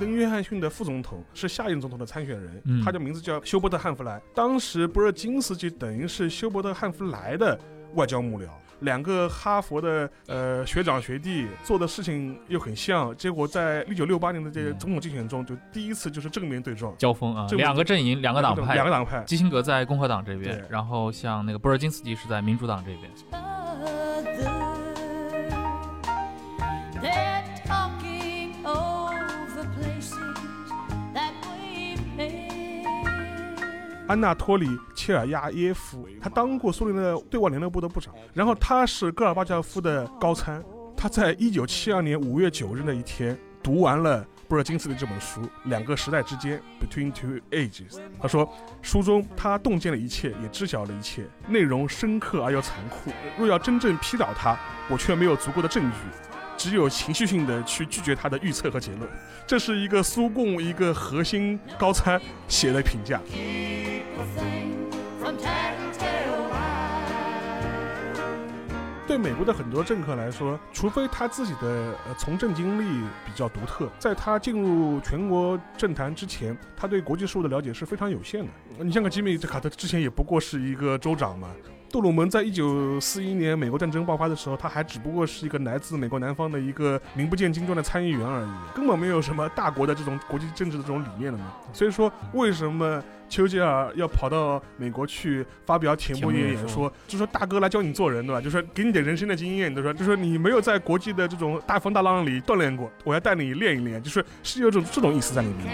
登·约翰逊的副总统是下一任总统的参选人，嗯他的名字叫休伯特·汉弗莱。当时布热津斯基等于是休伯特·汉弗莱的外交幕僚，两个哈佛的呃学长学弟做的事情又很像，结果在一九六八年的这个总统竞选中，就第一次就是正面对撞，交锋啊，这个两个阵营，两个党派，两个党派。基辛格在共和党这边，然后像那个布尔津斯基是在民主党这边。安纳托里·切尔亚耶夫，他当过苏联的对外联络部的部长，然后他是戈尔巴乔夫的高参。他在一九七二年五月九日那一天读完了布尔金斯的这本书《两个时代之间》（Between Two Ages）。他说，书中他洞见了一切，也知晓了一切，内容深刻而又残酷。若要真正批倒他，我却没有足够的证据。只有情绪性的去拒绝他的预测和结论，这是一个苏共一个核心高参写的评价。对美国的很多政客来说，除非他自己的呃从政经历比较独特，在他进入全国政坛之前，他对国际事务的了解是非常有限的。你像个吉米·卡特之前也不过是一个州长嘛。杜鲁门在一九四一年美国战争爆发的时候，他还只不过是一个来自美国南方的一个名不见经传的参议员而已，根本没有什么大国的这种国际政治的这种理念的嘛。所以说，为什么丘吉尔要跑到美国去发表铁幕演演说，就说大哥来教你做人，对吧？就说给你点人生的经验，就说就说你没有在国际的这种大风大浪里锻炼过，我要带你练一练，就是是有种这种意思在里面的。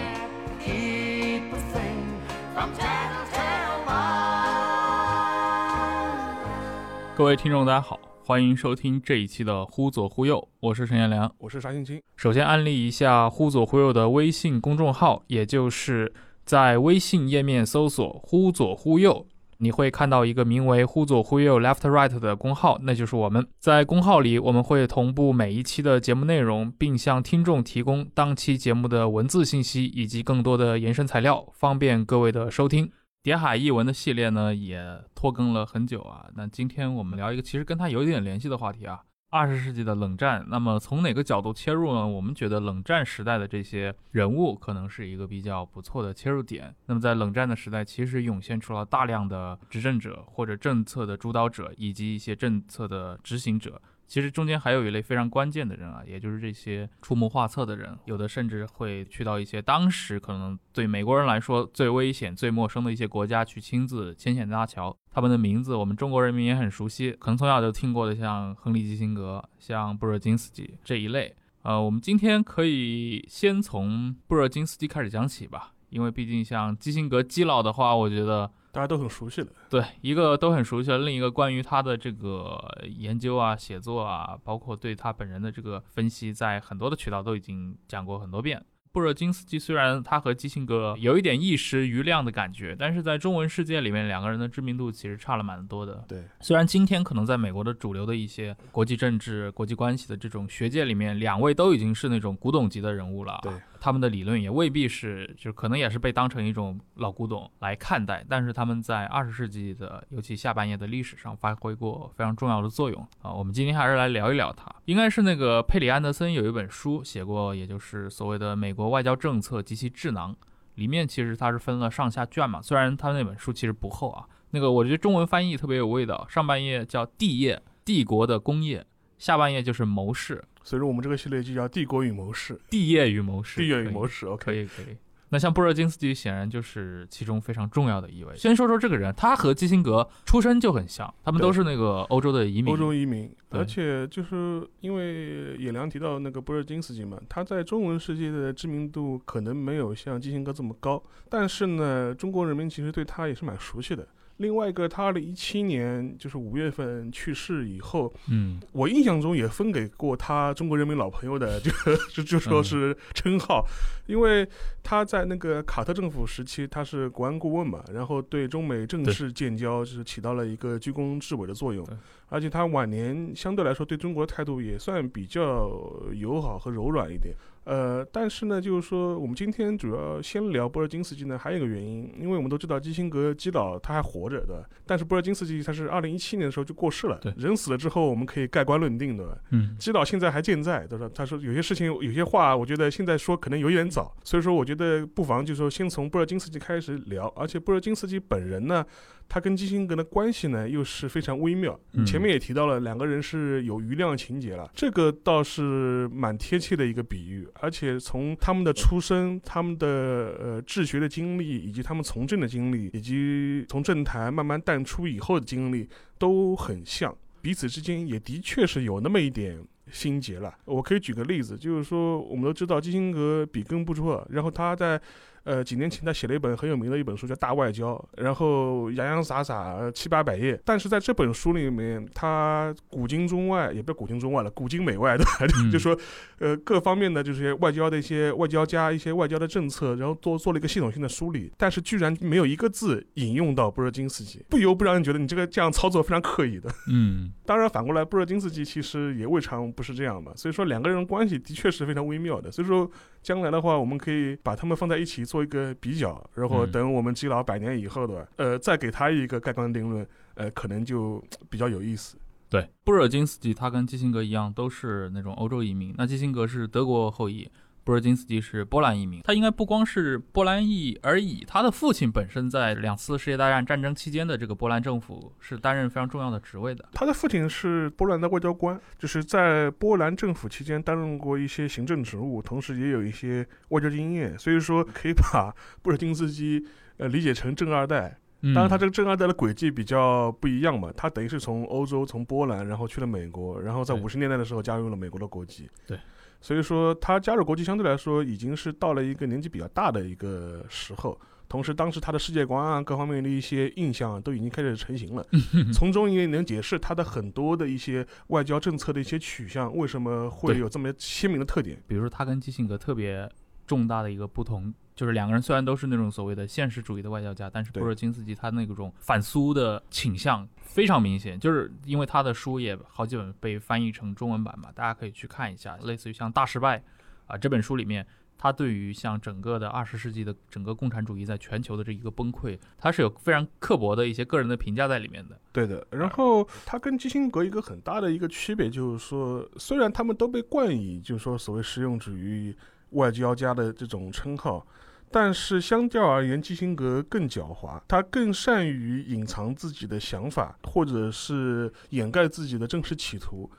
各位听众，大家好，欢迎收听这一期的《忽左忽右》，我是陈彦良。我是沙欣清，首先安利一下“忽左忽右”的微信公众号，也就是在微信页面搜索“忽左忽右”，你会看到一个名为“忽左忽右 Left Right” 的公号，那就是我们。在公号里，我们会同步每一期的节目内容，并向听众提供当期节目的文字信息以及更多的延伸材料，方便各位的收听。谍海译文的系列呢，也拖更了很久啊。那今天我们聊一个其实跟它有一点联系的话题啊，二十世纪的冷战。那么从哪个角度切入呢？我们觉得冷战时代的这些人物可能是一个比较不错的切入点。那么在冷战的时代，其实涌现出了大量的执政者或者政策的主导者，以及一些政策的执行者。其实中间还有一类非常关键的人啊，也就是这些出谋划策的人，有的甚至会去到一些当时可能对美国人来说最危险、最陌生的一些国家去亲自牵线搭桥。他们的名字我们中国人民也很熟悉，可能从小就听过的，像亨利·基辛格、像布热津斯基这一类。呃，我们今天可以先从布热津斯基开始讲起吧，因为毕竟像基辛格基佬的话，我觉得大家都很熟悉的。对，一个都很熟悉了，另一个关于他的这个研究啊、写作啊，包括对他本人的这个分析，在很多的渠道都已经讲过很多遍。布热津斯基虽然他和基辛格有一点一时余亮的感觉，但是在中文世界里面，两个人的知名度其实差了蛮多的。对，虽然今天可能在美国的主流的一些国际政治、国际关系的这种学界里面，两位都已经是那种古董级的人物了。对，他们的理论也未必是，就可能也是被当成一种老古董来看待。但是他们在二十世纪的，尤其下半叶的历史上发挥过非常重要的作用啊。我们今天还是来聊一聊它。应该是那个佩里安德森有一本书写过，也就是所谓的美国外交政策及其智囊。里面其实它是分了上下卷嘛，虽然他那本书其实不厚啊。那个我觉得中文翻译特别有味道，上半页叫帝业，帝国的工业；下半夜就是谋士，所以说我们这个系列就叫《帝国与谋士》，帝业与谋士，帝业与谋士。OK，可以可以。那像布热津斯基显然就是其中非常重要的一位。先说说这个人，他和基辛格出身就很像，他们都是那个欧洲的移民。欧洲移民，而且就是因为野良提到那个布热津斯基嘛，他在中文世界的知名度可能没有像基辛格这么高，但是呢，中国人民其实对他也是蛮熟悉的。另外一个，他二零一七年就是五月份去世以后，嗯，我印象中也分给过他中国人民老朋友的，就就就说是称号，因为他在那个卡特政府时期，他是国安顾问嘛，然后对中美正式建交就是起到了一个居功至伟的作用，而且他晚年相对来说对中国的态度也算比较友好和柔软一点。呃，但是呢，就是说，我们今天主要先聊波尔津斯基呢，还有一个原因，因为我们都知道基辛格基佬他还活着，对吧？但是波尔津斯基他是二零一七年的时候就过世了，对人死了之后，我们可以盖棺论定，对吧？嗯，基佬现在还健在，对吧？他说有些事情、有些话，我觉得现在说可能有点早，所以说我觉得不妨就是说先从波尔津斯基开始聊，而且波尔津斯基本人呢，他跟基辛格的关系呢又是非常微妙。嗯前面也提到了，两个人是有余量情节了，这个倒是蛮贴切的一个比喻，而且从他们的出身、他们的呃治学的经历，以及他们从政的经历，以及从政坛慢慢淡出以后的经历，都很像。彼此之间也的确是有那么一点心结了。我可以举个例子，就是说我们都知道基辛格笔耕不辍，然后他在呃几年前他写了一本很有名的一本书叫《大外交》，然后洋洋洒洒呃七八百页，但是在这本书里面，他古今中外也不是古今中外了，古今美外对吧？嗯就说呃各方面的这些外交的一些外交家一些外交的政策，然后做做了一个系统性的梳理，但是居然没有一个字引用到布热津斯基，不由不让人觉得你这个这样操作非常刻意的。嗯，当然，反过来，布热津斯基其实也未尝不是这样嘛。所以说，两个人关系的确是非常微妙的。所以说，将来的话，我们可以把他们放在一起做一个比较，然后嗯等我们基佬百年以后的，呃，再给他一个盖棺定论，呃，可能就比较有意思。对，布尔津斯基他跟基辛格一样，都是那种欧洲移民。那基辛格是德国后裔，布尔津斯基是波兰移民。他应该不光是波兰裔而已，他的父亲本身在两次世界大战战争期间的这个波兰政府是担任非常重要的职位的。他的父亲是波兰的外交官，就是在波兰政府期间担任过一些行政职务，同时也有一些外交经验。所以说，可以把布尔津斯基呃理解成正二代。嗯当然，他这个正二代的轨迹比较不一样嘛，他等于是从欧洲、从波兰，然后去了美国，然后在五十年代的时候加入了美国的国籍。对，所以说他加入国际相对来说已经是到了一个年纪比较大的一个时候。同时，当时他的世界观啊，各方面的一些印象啊都已经开始成型了，从中也能解释他的很多的一些外交政策的一些取向，为什么会有这么鲜明的特点。比如说他跟基辛格特别重大的一个不同，就是两个人虽然都是那种所谓的现实主义的外交家，但是对布尔津斯基他那种反苏的倾向非常明显，就是因为他的书也好几本被翻译成中文版嘛，大家可以去看一下，类似于像《大失败》啊这本书里面。他对于像整个的二十世纪的整个共产主义在全球的这一个崩溃，他是有非常刻薄的一些个人的评价在里面的。对的，然后他跟基辛格一个很大的一个区别就是说，虽然他们都被冠以就是说所谓实用主义外交家的这种称号，但是相较而言，基辛格更狡猾，他更善于隐藏自己的想法，或者是掩盖自己的正式企图。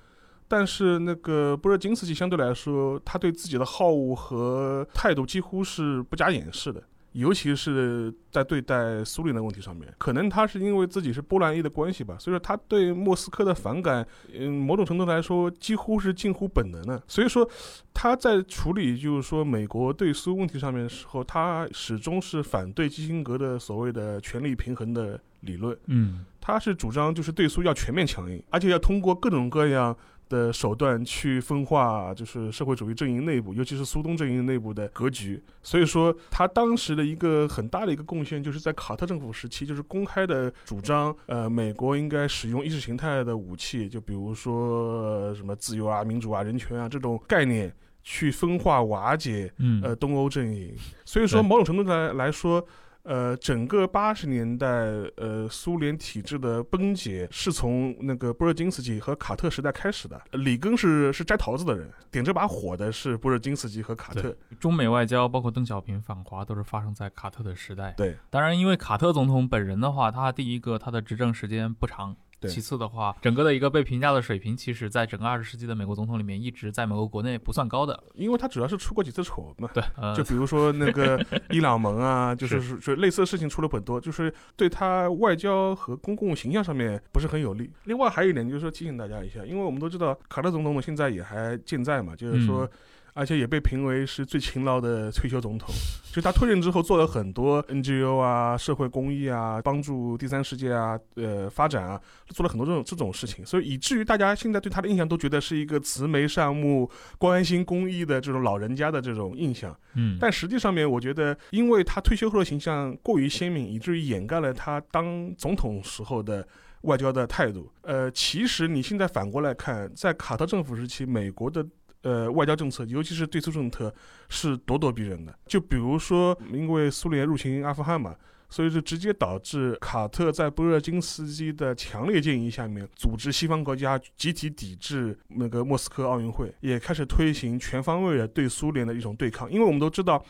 但是那个布热津斯基相对来说，他对自己的好恶和态度几乎是不加掩饰的。尤其是在对待苏联的问题上面，可能他是因为自己是波兰裔的关系吧，所以说他对莫斯科的反感，嗯，某种程度来说几乎是近乎本能的。所以说他在处理就是说美国对苏问题上面的时候，他始终是反对基辛格的所谓的权力平衡的理论，嗯，他是主张就是对苏要全面强硬，而且要通过各种各样。的手段去分化，就是社会主义阵营内部，尤其是苏东阵营内部的格局。所以说，他当时的一个很大的一个贡献，就是在卡特政府时期，就是公开的主张，呃，美国应该使用意识形态的武器，就比如说、呃什么自由啊、民主啊、人权啊这种概念，去分化瓦解嗯呃东欧阵营。所以说，某种程度来来说。呃，整个八十年代，呃，苏联体制的崩解是从那个布热津斯基和卡特时代开始的。里根是是摘桃子的人，点这把火的是布热津斯基和卡特。中美外交，包括邓小平访华，都是发生在卡特的时代。对，当然，因为卡特总统本人的话，他第一个他的执政时间不长，对其次的话，整个的一个被评价的水平，其实在整个二十世纪的美国总统里面，一直在美国国内不算高的。因为他主要是出过几次丑嘛。对，呃就，比如说那个 伊朗盟啊，就是是就类似的事情出了很多，就是对他外交和公共形象上面不是很有利。另外还有一点就是说提醒大家一下，因为我们都知道卡特总统现在也还健在嘛，就是说。嗯而且也被评为是最勤劳的退休总统，就他退任之后做了很多 NGO 啊、社会公益啊、帮助第三世界啊、呃发展啊，做了很多这种这种事情，所以以至于大家现在对他的印象都觉得是一个慈眉善目、关心公益的这种老人家的这种印象。嗯，但实际上面，我觉得，因为他退休后的形象过于鲜明，以至于掩盖了他当总统时候的外交的态度。呃，其实你现在反过来看，在卡特政府时期，美国的呃外交政策，尤其是对苏政策，是咄咄逼人的。就比如说，因为苏联入侵阿富汗嘛。所以就直接导致卡特在波热津斯基的强烈建议下面，组织西方国家集体抵制那个莫斯科奥运会，也开始推行全方位的对苏联的一种对抗。因为我们都知道，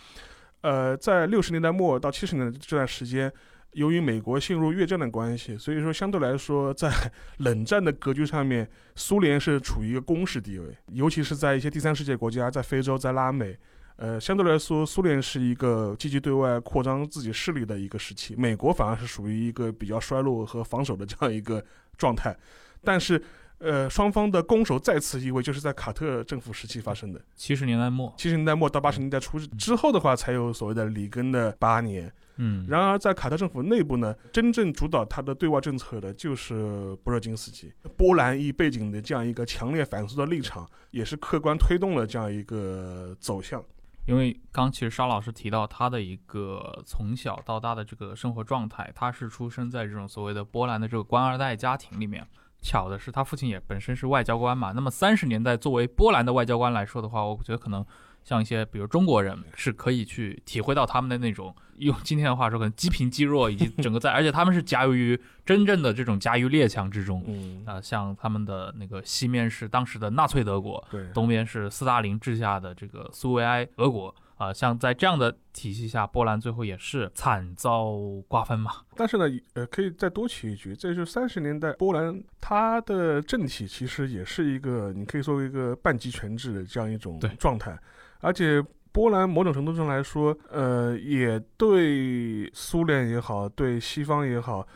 呃，在六十年代末到七十年代这段时间，由于美国陷入越战的关系，所以说相对来说，在冷战的格局上面，苏联是处于一个攻势地位，尤其是在一些第三世界国家，在非洲、在拉美。呃，相对来说，苏联是一个积极对外扩张自己势力的一个时期，美国反而是属于一个比较衰落和防守的这样一个状态。但是，呃，双方的攻守再次移位，就是在卡特政府时期发生的。七十年代末，七十年代末到八十年代初之后的话，才有所谓的里根的八年。嗯，然而，在卡特政府内部呢，真正主导他的对外政策的就是波热津斯基。波兰裔背景的这样一个强烈反苏的立场，也是客观推动了这样一个走向。因为刚其实沙老师提到他的一个从小到大的这个生活状态，他是出生在这种所谓的波兰的这个官二代家庭里面。巧的是，他父亲也本身是外交官嘛。那么三十年代作为波兰的外交官来说的话，我觉得可能像一些比如中国人是可以去体会到他们的那种，用今天的话说，可能积贫积弱以及 整个在，而且他们是夹于真正的这种夹于列强之中。嗯，啊、像他们的那个西面是当时的纳粹德国，对，东边是斯大林治下的这个苏维埃俄国啊、像在这样的体系下，波兰最后也是惨遭瓜分嘛。但是呢，呃，可以再多提一句，这就是三十年代波兰它的政体其实也是一个，你可以作为一个半集权制的这样一种状态，而且。波兰某种程度上来说，呃，也对苏联也好，对西方也好，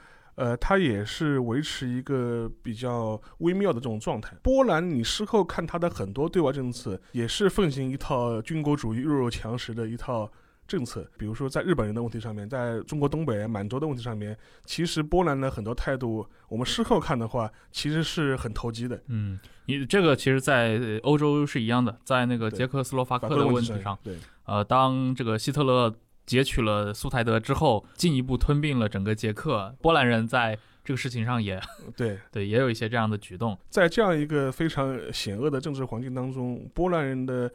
呃，它也是维持一个比较微妙的这种状态。波兰，你事后看它的很多对外政策，也是奉行一套军国主义弱肉强食的一套政策。比如说，在日本人的问题上面，在中国东北、满洲的问题上面，其实波兰的很多态度，我们事后看的话，其实是很投机的。嗯，你这个其实，在呃欧洲是一样的，在那个捷克斯洛伐克的问题问题上，对，呃，当这个希特勒截取了苏台德之后，进一步吞并了整个捷克，波兰人在这个事情上也对，对也有一些这样的举动。在这样一个非常险恶的政治环境当中，波兰人的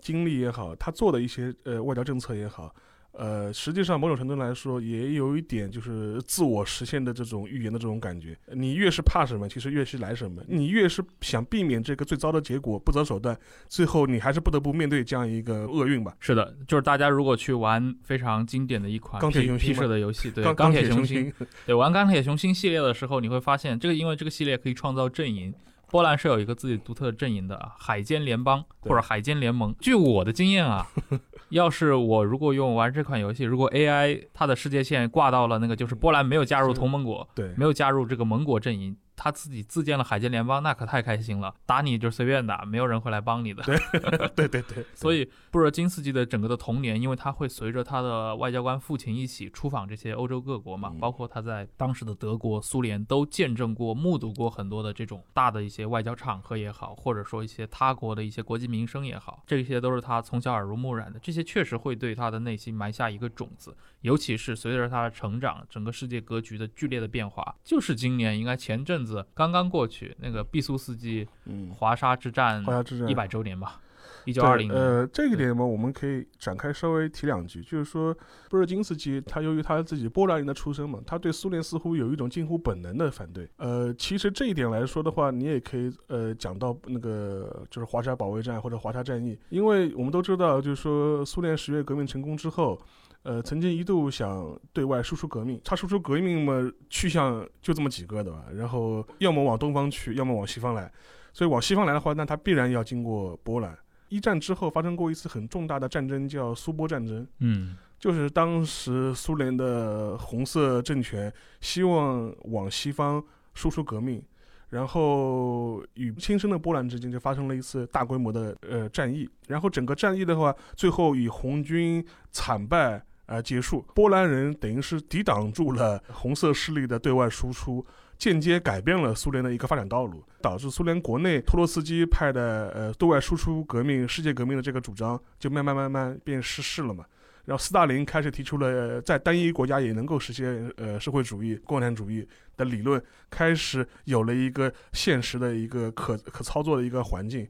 经历也好，他做的一些呃外交政策也好，呃，实际上某种程度来说，也有一点就是自我实现的这种预言的这种感觉。你越是怕什么，其实越是来什么；你越是想避免这个最糟的结果，不择手段，最后你还是不得不面对这样一个厄运吧。是的，就是大家如果去玩非常经典的一款钢铁雄心的游戏，对钢钢铁雄，心，对，玩钢铁雄心系列的时候，你会发现这个，因为这个系列可以创造阵营。波兰是有一个自己独特的阵营的，海监联邦或者海监联盟。据我的经验啊，要是我如果用玩这款游戏，如果 AI 它的世界线挂到了那个就是波兰没有加入同盟国，对，没有加入这个盟国阵营，他自己自建了海监联邦，那可太开心了，打你就随便打，没有人会来帮你的。对对对，所以布热津斯基的整个的童年，因为他会随着他的外交官父亲一起出访这些欧洲各国嘛，嗯包括他在当时的德国、苏联都见证过、目睹过很多的这种大的一些外交场合也好，或者说一些他国的一些国际名声也好，这些都是他从小耳濡目染的，这些确实会对他的内心埋下一个种子。尤其是随着他的成长，整个世界格局的剧烈的变化，就是今年应该前阵子刚刚过去那个毕苏斯基嗯，华沙之战华沙之战一百周年吧，一九二零年。呃，这个点嘛，我们可以展开稍微提两句，就是说，布热津斯基他由于他自己波兰人的出身嘛，他对苏联似乎有一种近乎本能的反对。呃，其实这一点来说的话，你也可以呃讲到那个就是华沙保卫战或者华沙战役，因为我们都知道，就是说苏联十月革命成功之后。呃，曾经一度想对外输出革命。他输出革命嘛，去向就这么几个，的吧？然后要么往东方去，要么往西方来。所以往西方来的话，那他必然要经过波兰。一战之后发生过一次很重大的战争，叫苏波战争。嗯就是当时苏联的红色政权希望往西方输出革命，然后与亲生的波兰之间就发生了一次大规模的呃战役，然后整个战役的话，最后以红军惨败而结束。波兰人等于是抵挡住了红色势力的对外输出。间接改变了苏联的一个发展道路，导致苏联国内托洛斯基派的呃对外输出革命、世界革命的这个主张就慢慢慢慢变失势了嘛。然后斯大林开始提出了呃在单一国家也能够实现呃社会主义、共产主义的理论，开始有了一个现实的一个可可操作的一个环境。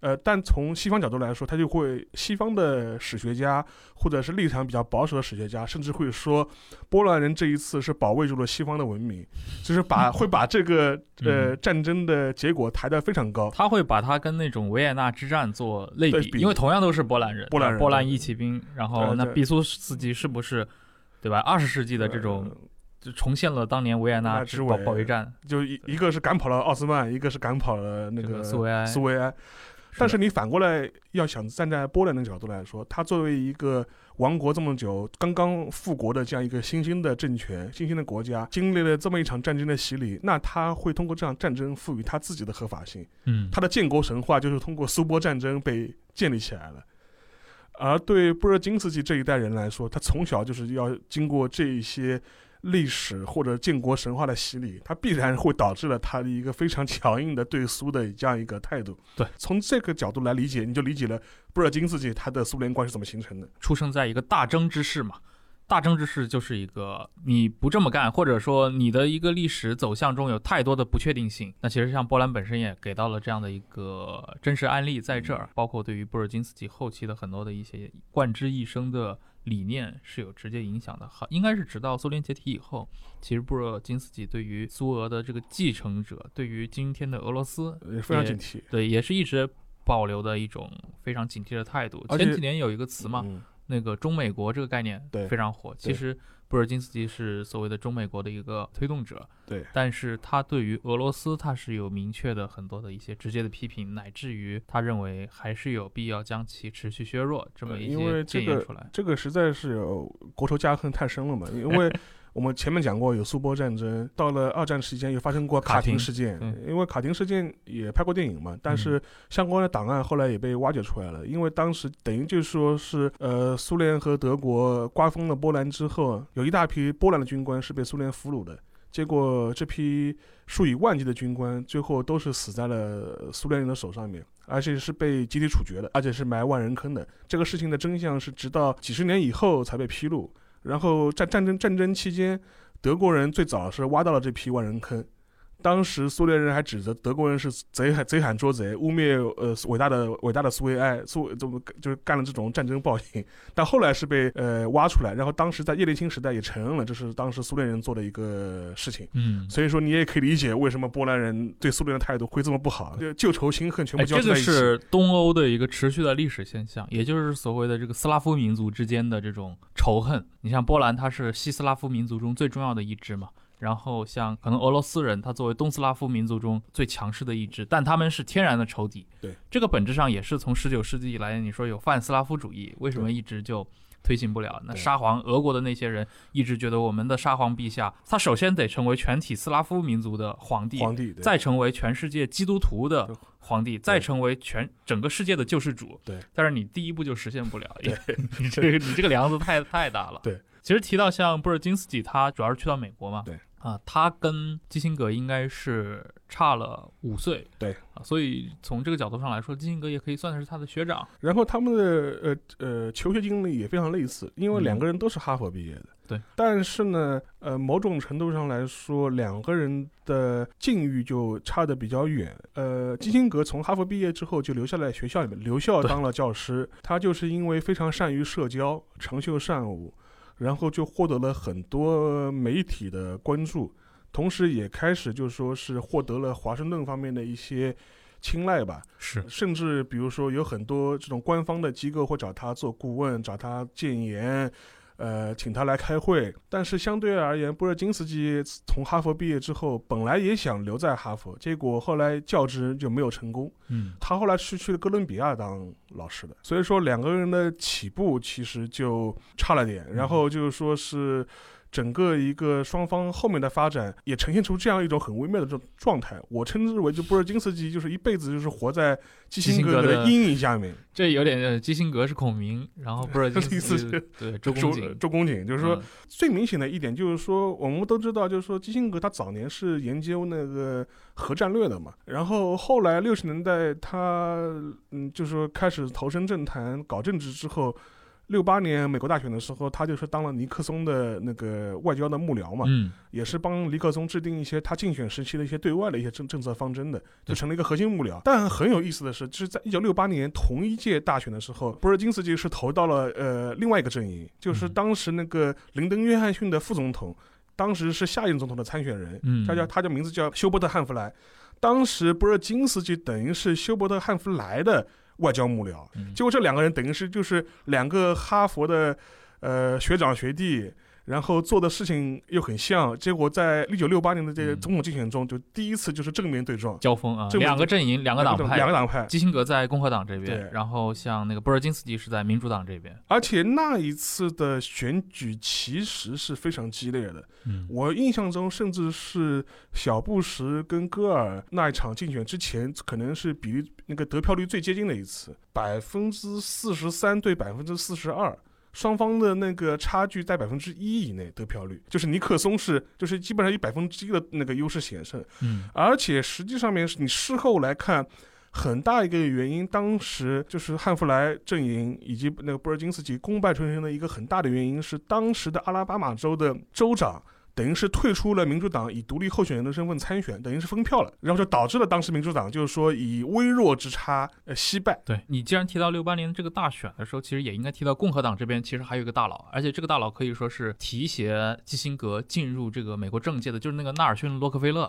呃，但从西方角度来说，他就会西方的史学家或者是立场比较保守的史学家，甚至会说，波兰人这一次是保卫住了西方的文明，就是把 会把这个呃嗯战争的结果抬得非常高。他会把它跟那种维也纳之战做类比，因为同样都是波兰人，波兰人波兰对义骑兵，然后那毕苏斯基是不是，对吧？二十世纪的这种呃就重现了当年维也纳之保保卫战，就一一个是赶跑了奥斯曼，一个是赶跑了那个个苏维埃苏维埃。但是你反过来要想站在波兰的角度来说，他作为一个亡国这么久、刚刚复国的这样一个新兴的政权、新兴的国家，经历了这么一场战争的洗礼，那他会通过这场战争赋予他自己的合法性。嗯，他的建国神话就是通过苏波战争被建立起来了。而对布尔津斯基这一代人来说，他从小就是要经过这一些历史或者建国神话的洗礼，它必然会导致了他的一个非常强硬的对苏的这样一个态度。对，从这个角度来理解，你就理解了布尔津斯基他的苏联观是怎么形成的。出生在一个大争之势嘛。大争之势就是一个你不这么干，或者说你的一个历史走向中有太多的不确定性。那其实像波兰本身也给到了这样的一个真实案例在这儿，包括对于布尔津斯基后期的很多的一些贯之一生的理念是有直接影响的。好，应该是直到苏联解体以后，其实布热津斯基对于苏俄的这个继承者，对于今天的俄罗斯也，非常警惕。对，也是一直保留的一种非常警惕的态度。前几年有一个词嘛，嗯那个中美国这个概念对非常火。其实布尔津斯基是所谓的中美国的一个推动者，对，但是他对于俄罗斯他是有明确的很多的一些直接的批评，乃至于他认为还是有必要将其持续削弱这么一呃因为些这个建议出来。这个实在是有国仇家恨太深了嘛，因为我们前面讲过有苏波战争，到了二战期间又发生过卡卡廷廷事件嗯，因为卡廷事件也拍过电影嘛，但是相关的档案后来也被挖掘出来了，因为当时等于就是说是呃苏联和德国瓜分了波兰之后，有一大批波兰的军官是被苏联俘虏的。结果这批数以万计的军官，最后都是死在了苏联人的手上面，而且是被集体处决的，而且是埋万人坑的。这个事情的真相是直到几十年以后才被披露。然后在战争战争期间，德国人最早是挖到了这批万人坑。当时苏联人还指责德国人是贼喊贼喊捉贼，污蔑呃伟大的伟大的苏维埃，苏怎么就是干了这种战争暴行。但后来是被呃挖出来，然后当时在叶利钦时代也承认了这是当时苏联人做的一个事情。嗯，所以说你也可以理解为什么波兰人对苏联的态度会这么不好，就旧仇新恨全部哎，这个交在一起。是东欧的一个持续的历史现象，也就是所谓的这个斯拉夫民族之间的这种仇恨。你像波兰，它是西斯拉夫民族中最重要的一支嘛，然后像可能俄罗斯人，他作为东斯拉夫民族中最强势的一支，但他们是天然的仇敌。对，这个本质上也是从十九世纪以来，你说有泛斯拉夫主义，为什么一直就推行不了？那沙皇俄国的那些人一直觉得我们的沙皇陛下，他首先得成为全体斯拉夫民族的皇帝，皇帝对再成为全世界基督徒的皇帝，再成为全整个世界的救世主。对，但是你第一步就实现不了，因 为你这个你这个梁子太太大了。对，其实提到像布尔津斯基，他主要是去到美国嘛。对。啊，他跟基辛格应该是差了五岁。对啊，所以从这个角度上来说，基辛格也可以算是他的学长。然后他们的呃呃求学经历也非常类似，因为嗯两个人都是哈佛毕业的。对，但是呢，呃，某种程度上来说，两个人的境遇就差得比较远。呃，基辛格从哈佛毕业之后就留下来学校里面留校当了教师，他就是因为非常善于社交，长袖善舞，然后就获得了很多媒体的关注，同时也开始就说是获得了华盛顿方面的一些青睐吧。是甚至比如说有很多这种官方的机构会找他做顾问，找他建言，呃，请他来开会。但是相对而言，波热津斯基从哈佛毕业之后，本来也想留在哈佛，结果后来教职就没有成功。嗯他后来是去了哥伦比亚当老师的，所以说两个人的起步其实就差了点，然后就是说是。整个一个双方后面的发展也呈现出这样一种很微妙的这种状态，我称之为就波尔金斯基就是一辈子就是活在基辛格的的阴影下面，这有点呃基辛格是孔明，然后波尔金斯基 是对周周公瑾，周公瑾，就是说嗯最明显的一点就是说，我们都知道，就是说基辛格他早年是研究那个核战略的嘛，然后后来六十年代他嗯，就是说开始投身政坛搞政治之后。六八年美国大选的时候，他就是当了尼克松的那个外交的幕僚嘛，嗯也是帮尼克松制定一些他竞选时期的一些对外的一些政政策方针的，就成了一个核心幕僚。但很有意思的是，就是在一九六八年同一届大选的时候，布尔津斯基是投到了呃另外一个阵营，就是嗯当时那个林登·约翰逊的副总统，当时是下一任总统的参选人，嗯他叫他的名字叫休伯特·汉弗莱。当时布尔津斯基等于是休伯特·汉弗莱的外交幕僚，嗯。结果这两个人等于是就是两个哈佛的呃学长学弟，然后做的事情又很像，结果在一九六八年的这个嗯总统竞选中，就第一次就是正面对撞，交锋啊，两个阵营，两个党派，两个党派，基辛格在共和党这边对，然后像那个布尔津斯基是在民主党这边。而且那一次的选举其实是非常激烈的，嗯我印象中甚至是小布什跟戈尔那一场竞选之前，可能是比例那个得票率最接近的一次，百分之四十三对百分之四十二。双方的那个差距在百分之一以内得票率，就是尼克松是就是基本上以百分之一的那个优势险胜，嗯而且实际上面是你事后来看，很大一个原因，当时就是汉弗莱阵营以及那个布尔津斯基功败垂成的一个很大的原因是，当时的阿拉巴马州的州长。等于是退出了民主党以独立候选人的身份参选，等于是封票了，然后就导致了当时民主党就是说以微弱之差呃惜败。对你既然提到六八年这个大选的时候，其实也应该提到共和党这边其实还有一个大佬，而且这个大佬可以说是提携基辛格进入这个美国政界的，就是那个纳尔逊·洛克菲勒。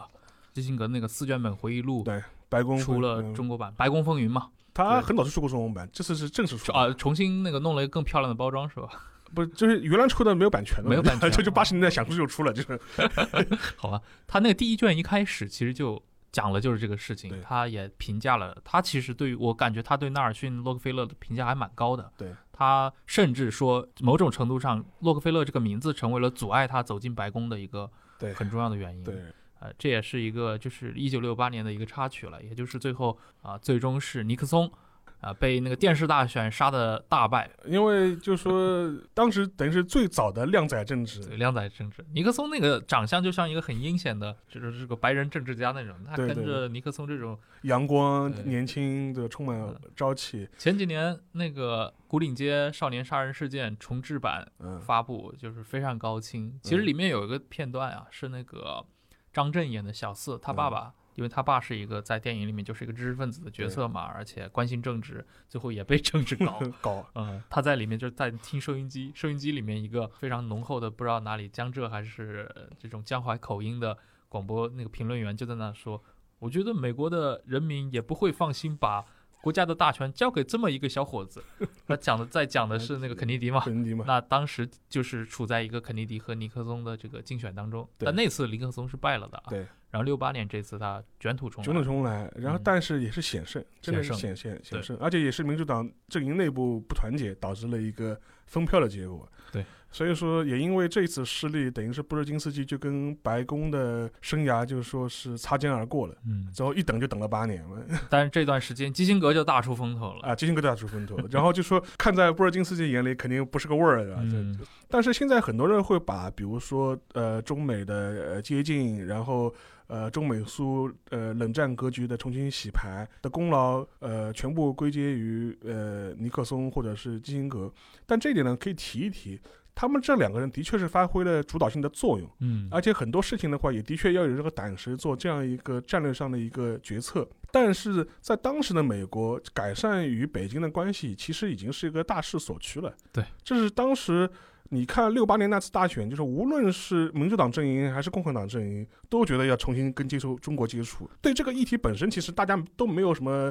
基辛格那个四卷本回忆录对白宫出了嗯中国版《白宫风云》嘛，他很早就出过中文版，这次是正式出啊，重新那个弄了一个更漂亮的包装是吧？不就是原来出的没有版权的，没有版权。就 就八十年代想出就出了，就是。好吧，他那个第一卷一开始其实就讲了就是这个事情，他也评价了，他其实对于我感觉他对纳尔逊·洛克菲勒的评价还蛮高的。对，他甚至说某种程度上，洛克菲勒这个名字成为了阻碍他走进白宫的一个很重要的原因。对，呃，这也是一个就是一九六八年的一个插曲了，也就是最后啊、最终是尼克松啊、被那个电视大选杀的大败，因为就说当时等于是最早的靓仔政治，对，靓仔政治。尼克松那个长相就像一个很阴险的，就是这个白人政治家那种，他跟着尼克松这种阳光、年轻的、充满朝气。前几年那个古岭街少年杀人事件重制版嗯，发布，就是非常高清。其实里面有一个片段啊，是那个张震演的小四，他爸爸，因为他爸是一个在电影里面就是一个知识分子的角色嘛，而且关心政治，最后也被政治搞。搞嗯，他在里面就是在听收音机，收音机里面一个非常浓厚的不知道哪里江浙还是呃这种江淮口音的广播那个评论员就在那说，我觉得美国的人民也不会放心把国家的大权交给这么一个小伙子。他讲的在讲的是那个肯尼迪嘛，肯尼迪嘛，那当时就是处在一个肯尼迪和尼克松的这个竞选当中，对。但那次尼克松是败了的啊。对。然后六八年这次他卷土重来。卷土，重来，然后嗯但是也是险胜，真的是险险险胜，而且也是民主党阵营内部不团结导致了一个分票的结果。对，所以说也因为这次失利，等于是布热津斯基就跟白宫的生涯就说是擦肩而过了，嗯，之后一等就等了八年了。但是这段时间基辛格就大出风头了。啊，基辛格大出风头，然后就说看在布热津斯基眼里肯定不是个味儿，啊嗯但是现在很多人会把，比如说呃中美的呃接近，然后呃中美苏呃冷战格局的重新洗牌的功劳，呃全部归结于呃尼克松或者是基辛格，但这一点呢可以提一提。他们这两个人的确是发挥了主导性的作用，嗯，而且很多事情的话，也的确要有这个胆识做这样一个战略上的一个决策。但是在当时的美国，改善与北京的关系其实已经是一个大势所趋了。对，这是当时你看六八年那次大选，就是无论是民主党阵营还是共和党阵营，都觉得要重新跟接触中国接触。对这个议题本身，其实大家都没有什么。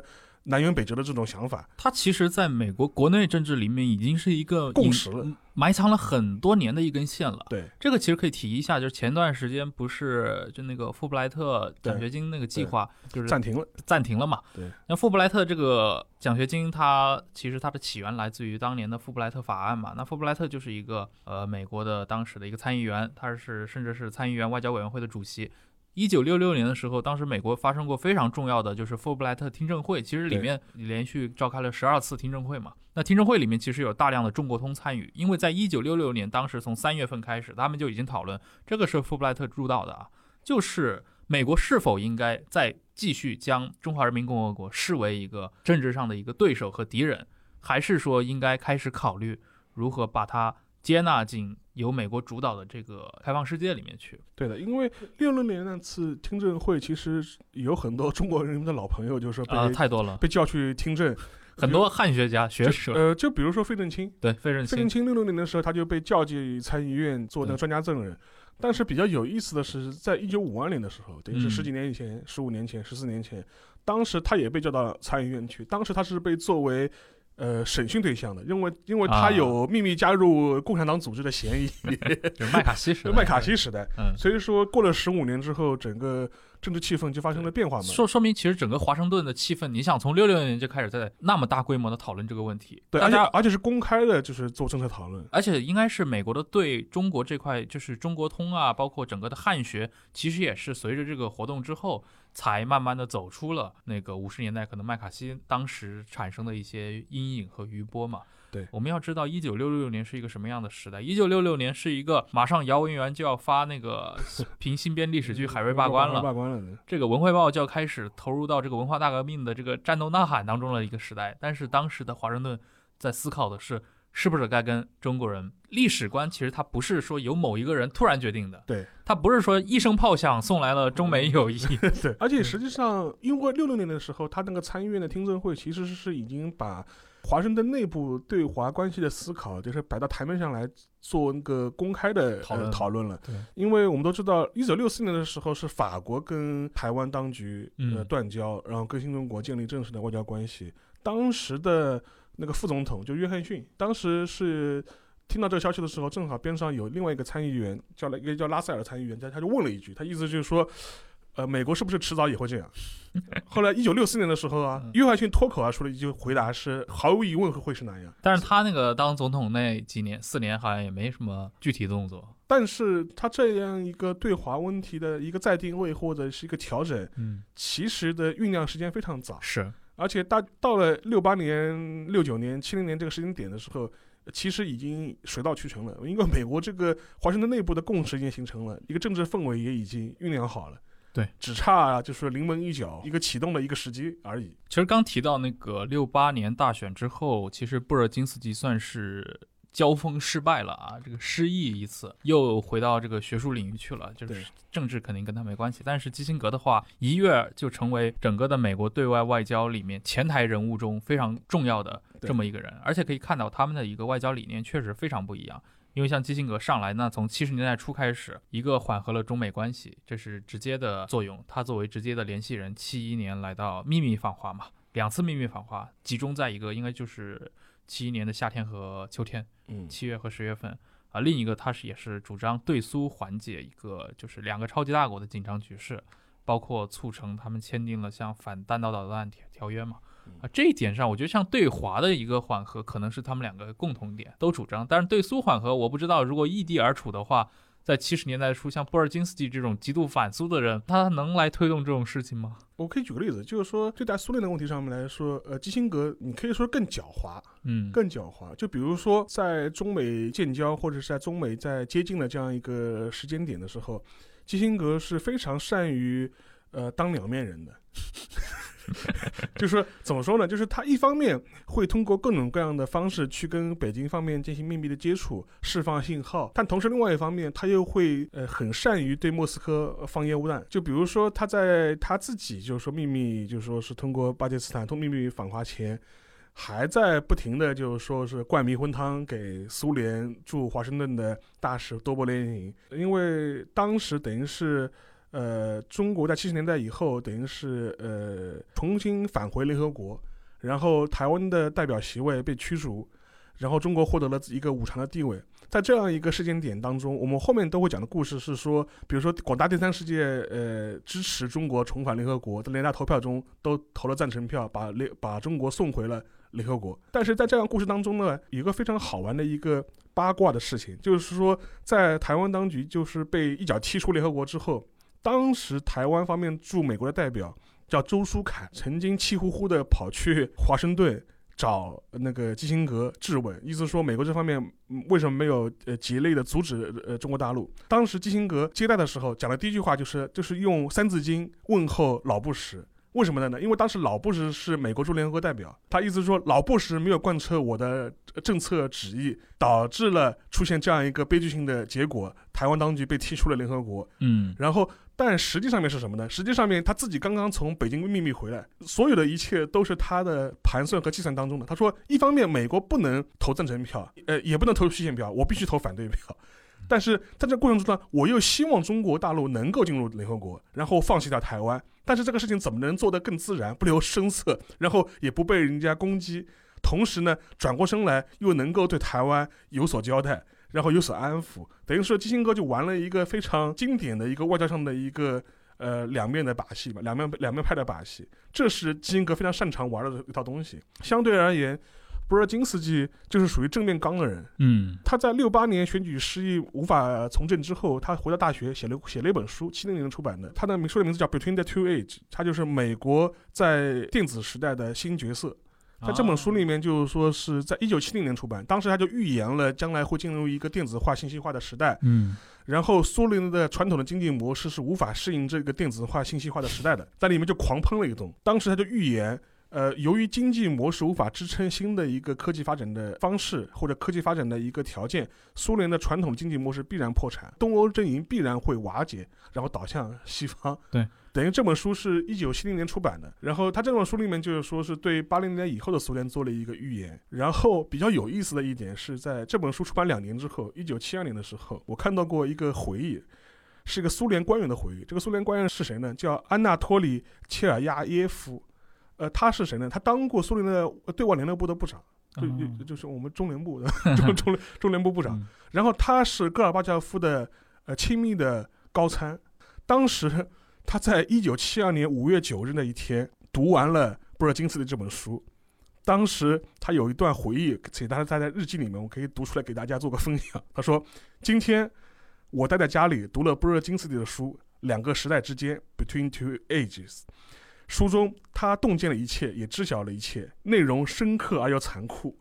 南辕北辙的这种想法。它其实在美国国内政治里面已经是一个隐共识了埋藏了很多年的一根线了。对，这个其实可以提一下，就是前段时间不是就那个富布莱特奖学金那个计划，就是暂停了。暂停了嘛？对。那富布莱特这个奖学金，它其实它的起源来自于当年的富布莱特法案嘛。那富布莱特就是一个呃美国的当时的一个参议员，他是甚至是参议员外交委员会的主席。一九六六年的时候，当时美国发生过非常重要的就是富布莱特听证会，其实里面连续召开了十二次听证会嘛。那听证会里面其实有大量的中国通参与，因为在一九六六年，当时从三月份开始，他们就已经讨论这个是富布莱特主导的啊，就是美国是否应该再继续将中华人民共和国视为一个政治上的一个对手和敌人，还是说应该开始考虑如何把它接纳进由美国主导的这个开放世界里面去？对的，因为六六年那次听证会，其实有很多中国人民的老朋友，就是说被、啊、太多了，被叫去听证，很多汉学家、学者，呃，就比如说费正清，对费正清，费正清六六年的时候，他就被叫进参议院做那个专家证人。但是比较有意思的是，在一九五二年的时候，等于是嗯十几年以前、十五年前、十四年前，当时他也被叫到参议院去。当时他是被作为呃审讯对象的，因为因为他啊有秘密加入共产党组织的嫌疑，就麦卡锡时代，麦卡锡时代。嗯，所以说，过了十五年之后，整个政治气氛就发生了变化嘛。说说明其实整个华盛顿的气氛，你想从六六年就开始在那么大规模的讨论这个问题，对，大家而且而且是公开的，就是做政策讨论。而且应该是美国的对中国这块，就是中国通啊，包括整个的汉学，其实也是随着这个活动之后，才慢慢的走出了那个五十年代可能麦卡锡当时产生的一些阴影和余波嘛。对我们要知道，一九六六年是一个什么样的时代？一九六六年是一个马上姚文元就要发那个评新编历史剧《海瑞罢官》了，罢官了。这个文汇报就要开始投入到这个文化大革命的这个战斗呐喊当中的一个时代。但是当时的华盛顿在思考的是，是不是该跟中国人历史观？其实它不是说由某一个人突然决定的，对，它不是说一声炮响送来了中美友谊。对，而且实际上，因为六六年的时候，他那个参议院的听证会其实是已经把华盛顿内部对华关系的思考，就是摆到台面上来做那个公开的讨论呃、讨论了。对，因为我们都知道，一九六四年的时候是法国跟台湾当局呃嗯断交，然后跟新中国建立正式的外交关系。当时的那个副总统就约翰逊，当时是。听到这个消息的时候，正好边上有另外一个参议员，叫了一个叫拉塞尔参议员，他他就问了一句，他意思就是说，呃，美国是不是迟早也会这样？后来一九六四年的时候啊嗯，约翰逊脱口而出了一句回答是，毫无疑问会是那样。但是他那个当总统那几年，四年好像也没什么具体动作。但是他这样一个对华问题的一个再定位或者是一个调整，嗯，其实的酝酿时间非常早，是，而且大到了六八年、六九年、七零年这个时间点的时候。其实已经水到渠成了，因为美国这个华盛顿内部的共识已经形成了，一个政治氛围也已经酝酿好了，对，只差就是临门一脚，一个启动的一个时机而已。其实刚提到那个六八年大选之后，其实布尔津斯基算是交锋失败了啊，这个失意一次，又回到这个学术领域去了，就是政治肯定跟他没关系。但是基辛格的话，一跃就成为整个的美国对外外交里面前台人物中非常重要的这么一个人，而且可以看到他们的一个外交理念确实非常不一样。因为像基辛格上来，那从七十年代初开始，一个缓和了中美关系，这是直接的作用。他作为直接的联系人，七一年来到秘密访华嘛，两次秘密访华，集中在一个应该就是七一年的夏天和秋天，嗯，七月和十月份啊。另一个他是也是主张对苏缓解一个就是两个超级大国的紧张局势，包括促成他们签订了像反弹道导弹条条约嘛。啊，这一点上，我觉得像对华的一个缓和，可能是他们两个共同点，都主张。但是对苏缓和，我不知道如果异地而处的话，在七十年代初，像布尔津斯基这种极度反苏的人，他能来推动这种事情吗？我可以举个例子，就是说对待苏联的问题上面来说，呃，基辛格你可以说更狡猾，嗯，更狡猾。就比如说在中美建交或者是在中美在接近的这样一个时间点的时候，基辛格是非常善于呃当两面人的。就是怎么说呢？就是他一方面会通过各种各样的方式去跟北京方面进行秘密的接触，释放信号，但同时另外一方面，他又会呃很善于对莫斯科放烟雾弹。就比如说他在他自己就是说秘密，就是说是通过巴基斯坦通秘密访华前。还在不停的就是说是灌迷魂汤给苏联驻华盛顿的大使多勃列宁，因为当时等于是，呃，中国在七十年代以后等于是呃重新返回联合国，然后台湾的代表席位被驱逐，然后中国获得了一个五常的地位。在这样一个时间点当中，我们后面都会讲的故事是说，比如说广大第三世界呃支持中国重返联合国，在联大投票中都投了赞成票，把联把中国送回了联合国。但是在这样故事当中呢，有一个非常好玩的一个八卦的事情，就是说在台湾当局就是被一脚踢出联合国之后，当时台湾方面驻美国的代表叫周书凯，曾经气呼呼的跑去华盛顿。找那个基辛格质问，意思说美国这方面、嗯为什么没有呃竭力的阻止呃中国大陆？当时基辛格接待的时候讲的第一句话就是就是用三字经问候老布什。为什么呢？因为当时老布什是美国驻联合国代表，他意思是说老布什没有贯彻我的呃政策旨意，导致了出现这样一个悲剧性的结果，台湾当局被踢出了联合国。嗯然后，但实际上面是什么呢？实际上面他自己刚刚从北京秘密回来，所有的一切都是他的盘算和计算当中的。他说，一方面美国不能投赞成票，呃，也不能投弃权票，我必须投反对票。但是在这过程中呢，我又希望中国大陆能够进入联合国，然后放弃掉台湾。但是这个事情怎么能做得更自然，不留声色，然后也不被人家攻击，同时呢，转过身来又能够对台湾有所交代，然后有所安抚，等于说基辛格就玩了一个非常经典的一个外交上的一个呃两面的把戏吧，两面两面派的把戏，这是基辛格非常擅长玩的一套东西。相对而言，布尔金斯基就是属于正面刚的人，嗯他在六八年选举失意无法从政之后，他回到大学写了写了一本书，七零年出版的。他的书的名字叫《Between the Two Age》，他就是美国在电子时代的新角色。在这本书里面，就是说是在一九七零年出版，当时他就预言了将来会进入一个电子化、信息化的时代。嗯然后苏联的传统的经济模式是无法适应这个电子化、信息化的时代的，在里面就狂喷了一通。当时他就预言，呃，由于经济模式无法支撑新的一个科技发展的方式或者科技发展的一个条件，苏联的传统经济模式必然破产，东欧阵营必然会瓦解，然后倒向西方。对。等于这本书是一九七零年出版的，然后他这本书里面就是说是对八零年以后的苏联做了一个预言。然后比较有意思的一点是在这本书出版两年之后，一九七二年的时候，我看到过一个回忆，是一个苏联官员的回忆。这个苏联官员是谁呢？叫安纳托里切尔亚耶夫。呃，他是谁呢？他当过苏联的对外联络部的部长，就哦就就是我们中联部的 中中联中联部部长。嗯然后他是戈尔巴乔夫的呃亲密的高参。当时他在一九七二年五月九日那一天读完了布尔金斯的这本书。当时他有一段回忆，写他他在日记里面，我可以读出来给大家做个分享。他说：“今天我待在家里读了布尔金斯的书《两个时代之间》（Between Two Ages）。书中他洞见了一切，也知晓了一切，内容深刻而又残酷。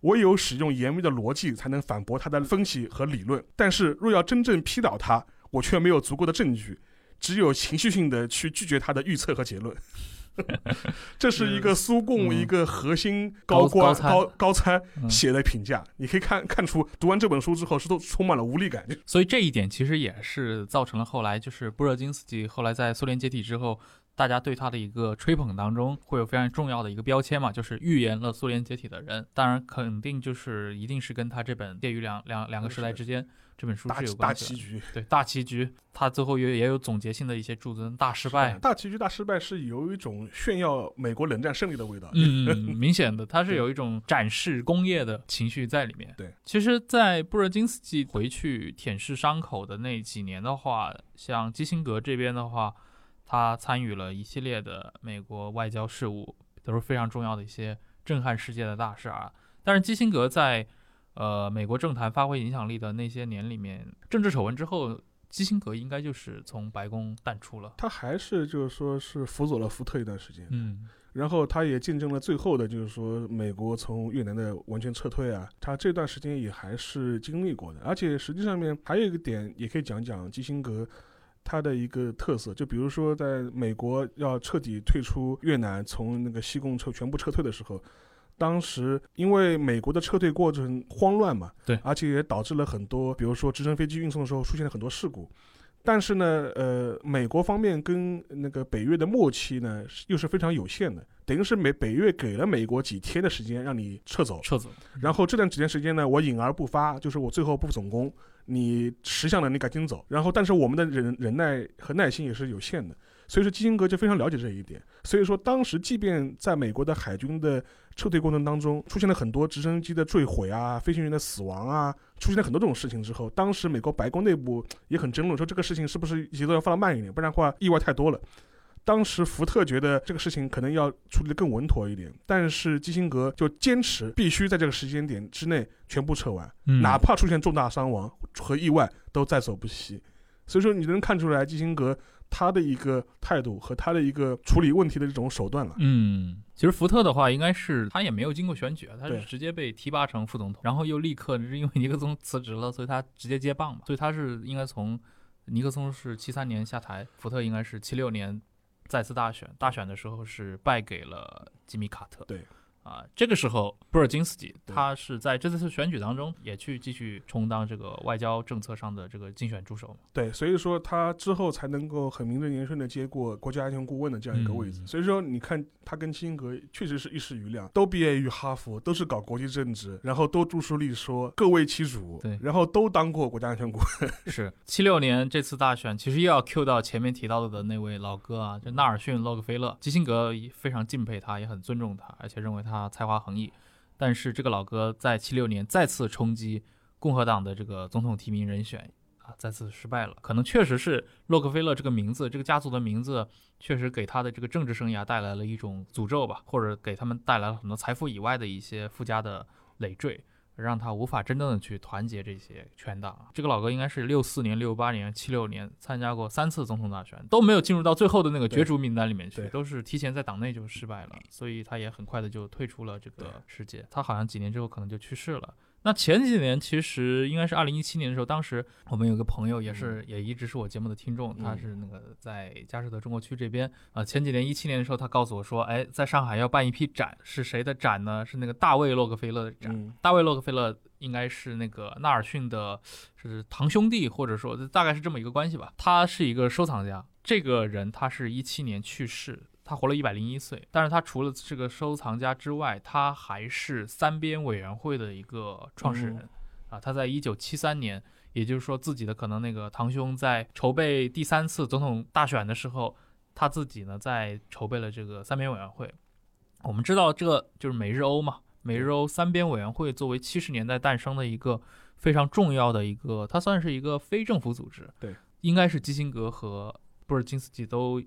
唯有使用严密的逻辑，才能反驳他的分析和理论。但是若要真正批倒他，我却没有足够的证据，只有情绪性的去拒绝他的预测和结论。这是一个苏共嗯。一个核心高高官高高高参嗯。写的评价，你可以看看出，读完这本书之后是都充满了无力感。所以这一点其实也是造成了后来就是布热津斯基后来在苏联解体之后，大家对他的一个吹捧当中会有非常重要的一个标签嘛，就是预言了苏联解体的人。当然，肯定就是一定是跟他这本《介于两两两个时代之间》这本书是有大大关系的。棋局，对大棋局，他最后也也有总结性的一些注尊大失败。大棋局大失败是有一种炫耀美国冷战胜利的味道。嗯，明显的，它是有一种展示工业的情绪在里面。对，其实，在布热津斯基回去舔舐伤口的那几年的话，像基辛格这边的话，他参与了一系列的美国外交事务，都是非常重要的一些震撼世界的大事啊。但是基辛格在呃美国政坛发挥影响力的那些年里面，政治丑闻之后，基辛格应该就是从白宫淡出了。他还是就是说是辅佐了福特一段时间，嗯然后他也见证了最后的，就是说美国从越南的完全撤退啊，他这段时间也还是经历过的。而且实际上面还有一个点，也可以讲讲基辛格他的一个特色，就比如说在美国要彻底退出越南，从那个西贡撤全部撤退的时候。当时因为美国的撤退过程慌乱嘛，对而且也导致了很多，比如说直升飞机运送的时候出现了很多事故。但是呢，呃，美国方面跟那个北越的默契呢，又是非常有限的，等于是美北越给了美国几天的时间让你撤走，撤走。然后这段几天时间呢，我隐而不发，就是我最后不总攻，你识相了你赶紧走。然后，但是我们的忍忍耐和耐心也是有限的，所以说基辛格就非常了解这一点。所以说当时即便在美国的海军的撤退过程当中，出现了很多直升机的坠毁啊、飞行员的死亡啊，出现了很多这种事情之后，当时美国白宫内部也很争论，说这个事情是不是节奏要放得慢一点，不然的话意外太多了。当时福特觉得这个事情可能要处理得更稳妥一点，但是基辛格就坚持必须在这个时间点之内全部撤完，嗯哪怕出现重大伤亡和意外都在所不惜。所以说你能看出来基辛格他的一个态度和他的一个处理问题的这种手段了。嗯，其实福特的话，应该是他也没有经过选举，他是直接被提拔成副总统，然后又立刻是因为尼克松辞职了，所以他直接接棒嘛，所以他是应该从尼克松是七三年下台，福特应该是七六年再次大选，大选的时候是败给了吉米卡特。对。啊，这个时候布尔金斯基他是在这次选举当中也去继续充当这个外交政策上的这个竞选助手嘛。对，所以说他之后才能够很名正言顺的接过国家安全顾问的这样一个位置。嗯所以说，你看他跟基辛格确实是一时瑜亮，都毕业于哈佛，都是搞国际政治，然后都著书立说，各为其主，对然后都当过国家安全顾问。是七六年这次大选，其实又要 Q 到前面提到的那位老哥啊，就纳尔逊·洛克菲勒。基辛格非常敬佩他，也很尊重他，而且认为他才华横溢。但是这个老哥在七六年再次冲击共和党的这个总统提名人选啊，再次失败了。可能确实是洛克菲勒这个名字，这个家族的名字，确实给他的这个政治生涯带来了一种诅咒吧，或者给他们带来了很多财富以外的一些附加的累赘。让他无法真正的去团结这些全党啊。这个老哥应该是六四年、六八年、七六年参加过三次总统大选，都没有进入到最后的那个角逐名单里面去，都是提前在党内就失败了，所以他也很快的就退出了这个世界。他好像几年之后可能就去世了。那前几年其实应该是二零一七年的时候，当时我们有个朋友也是、也一直是我节目的听众，他嗯是那个在佳士得中国区这边啊、前几年一七年的时候，他告诉我说，哎，在上海要办一批展，是谁的展呢？是那个大卫洛克菲勒的展。嗯，大卫洛克菲勒应该是那个纳尔逊的，是堂兄弟，或者说大概是这么一个关系吧。他是一个收藏家，这个人他是一七年去世，他活了一百零一岁。但是他除了这个收藏家之外，他还是三边委员会的一个创始人、嗯啊。他在一九七三年，也就是说自己的可能那个堂兄在筹备第三次总统大选的时候，他自己呢在筹备了这个三边委员会。我们知道这个就是美日欧嘛，美日欧三边委员会作为七十年代诞生的一个非常重要的一个，它算是一个非政府组织。对，应该是基辛格和布尔金斯基都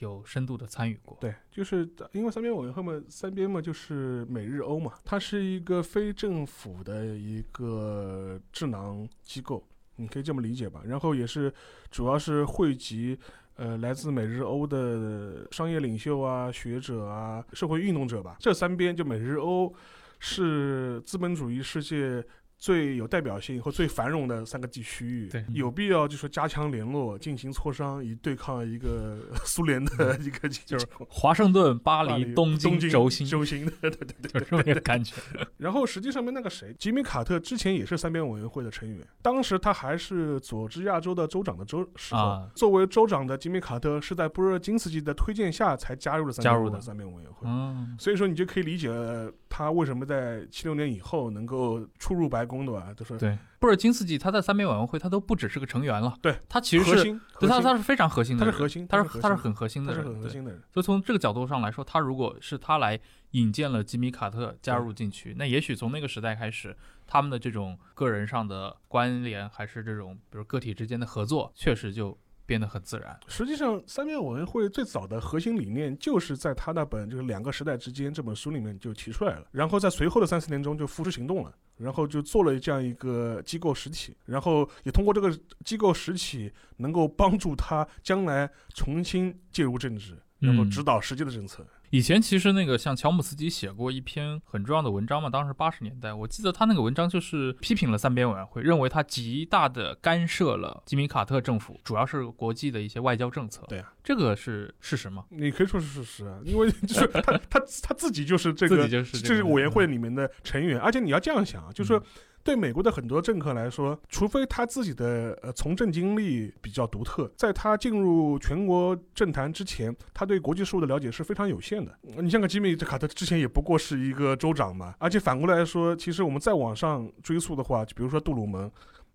有深度的参与过。对，就是因为三边委员会嘛，三边嘛就是美日欧嘛，它是一个非政府的一个智囊机构，你可以这么理解吧。然后也是主要是汇集呃来自美日欧的商业领袖啊、学者啊、社会运动者吧。这三边就美日欧是资本主义世界。最有代表性和最繁荣的三个地区域，对有必要就是加强联络，进行磋商，以对抗一个 苏联的一个就是华盛顿、巴黎、东京、京轴心，轴心的，对对对就这么一个感觉。然后实际上面那个谁，吉米卡特之前也是三边委员会的成员，当时他还是佐治亚州的州长的州时候，啊作为州长的吉米卡特是在布尔金斯基的推荐下才加入了三加入的边委三边委员会。嗯，所以说，你就可以理解呃他为什么在七六年以后能够出入白宫，的吧？就是对，布尔金斯基他在三边委员会他都不只是个成员了，对他其实是他他是非常核心的，他是核心，他是他是他核心。很核心的人，他是很核心的人。所以从这个角度上来说，他如果是他来引荐了吉米卡特加入进去，那也许从那个时代开始，他们的这种个人上的关联，还是这种比如个体之间的合作，确实就变得很自然。实际上，三边委员会最早的核心理念就是在他那本就是《两个时代之间》这本书里面就提出来了，然后在随后的三四年中就付诸行动了，然后就做了这样一个机构实体，然后也通过这个机构实体能够帮助他将来重新介入政治，然后嗯指导实际的政策。以前其实那个像乔姆斯基写过一篇很重要的文章嘛，当时八十年代，我记得他那个文章就是批评了三边委员会，认为他极大的干涉了吉米卡特政府，主要是国际的一些外交政策。对啊，这个是事实吗？你可以说是事实啊，因为就是 他他他自己就是这个就是这个个委员会里面的成员，而且你要这样想啊，就是对美国的很多政客来说，除非他自己的呃从政经历比较独特，在他进入全国政坛之前，他对国际事务的了解是非常有限的。你像个吉米卡特之前也不过是一个州长嘛，而且反过来说，其实我们再往上追溯的话，就比如说杜鲁门。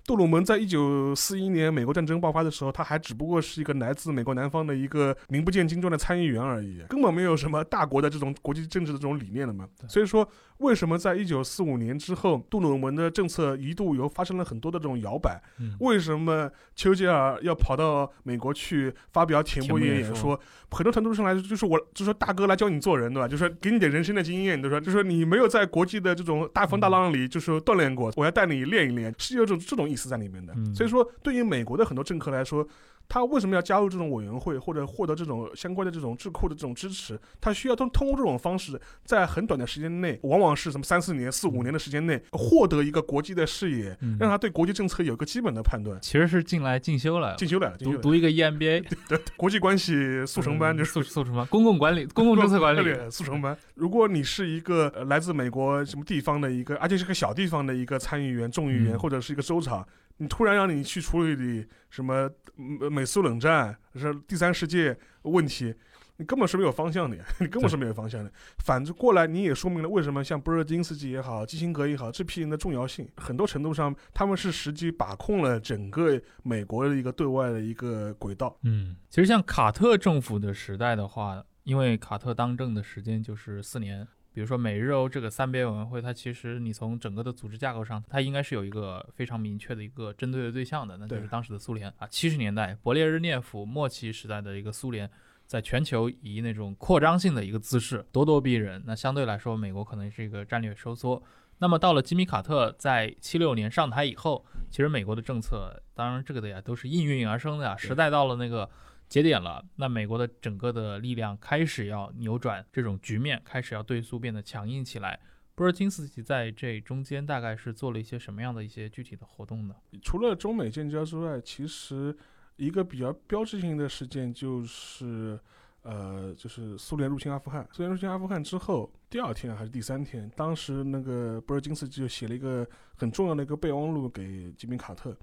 杜鲁门在一九四一年美国战争爆发的时候，他还只不过是一个来自美国南方的一个名不见经传的参议员而已，根本没有什么大国的这种国际政治的这种理念的嘛。所以说，为什么在一九四五年之后，杜鲁门的政策一度有发生了很多的这种摇摆？嗯为什么丘吉尔要跑到美国去发表铁幕演铁幕演说说？很多程度上来说，就是我，就是说大哥来教你做人，对吧？就是说给你点人生的经验，对吧？就是说你没有在国际的这种大风大浪里，就是说锻炼过，我要带你练一练，是有种这种意思在里面的。嗯所以说，对于美国的很多政客来说，他为什么要加入这种委员会，或者获得这种相关的这种智库的这种支持？他需要通通过这种方式，在很短的时间内，往往是什么三四年、四五年的时间内，获得一个国际的视野，嗯让他对国际政策有个基本的判断。其实是进来进修了，进修了。读读一个 EMBA 对国际关系速成班，嗯就是速速成班，公共管理、公共政策管理。速成班。如果你是一个呃来自美国什么地方的一个，而且是个小地方的一个参议员、众议员，嗯或者是一个州长，你突然让你去处理什么嗯美苏冷战、是第三世界问题。你根本是没有方向的，你根本是没有方向的。反之过来，你也说明了为什么像布热津斯基也好、基辛格也好，这批人的重要性。很多程度上，他们是实际把控了整个美国的一个对外的一个轨道。嗯，其实像卡特政府的时代的话，因为卡特当政的时间就是四年。比如说美日欧这个三边委员会，它其实你从整个的组织架构上，它应该是有一个非常明确的一个针对的对象的，那就是当时的苏联啊。七十年代勃列日涅夫末期时代的一个苏联，在全球以那种扩张性的一个姿势咄咄逼人。那相对来说，美国可能是一个战略收缩。那么到了吉米卡特在七六年上台以后，其实美国的政策，当然这个的呀都是应运而生的呀。时代到了那个节点了，那美国的整个的力量开始要扭转这种局面，开始要对苏变得强硬起来。布尔金斯基在这中间大概是做了一些什么样的一些具体的活动呢？除了中美建交之外，其实一个比较标志性的事件就是，呃，就是苏联入侵阿富汗。苏联入侵阿富汗之后，第二天还是第三天，当时那个布尔津斯基就写了一个很重要的一个备忘录给吉米卡特，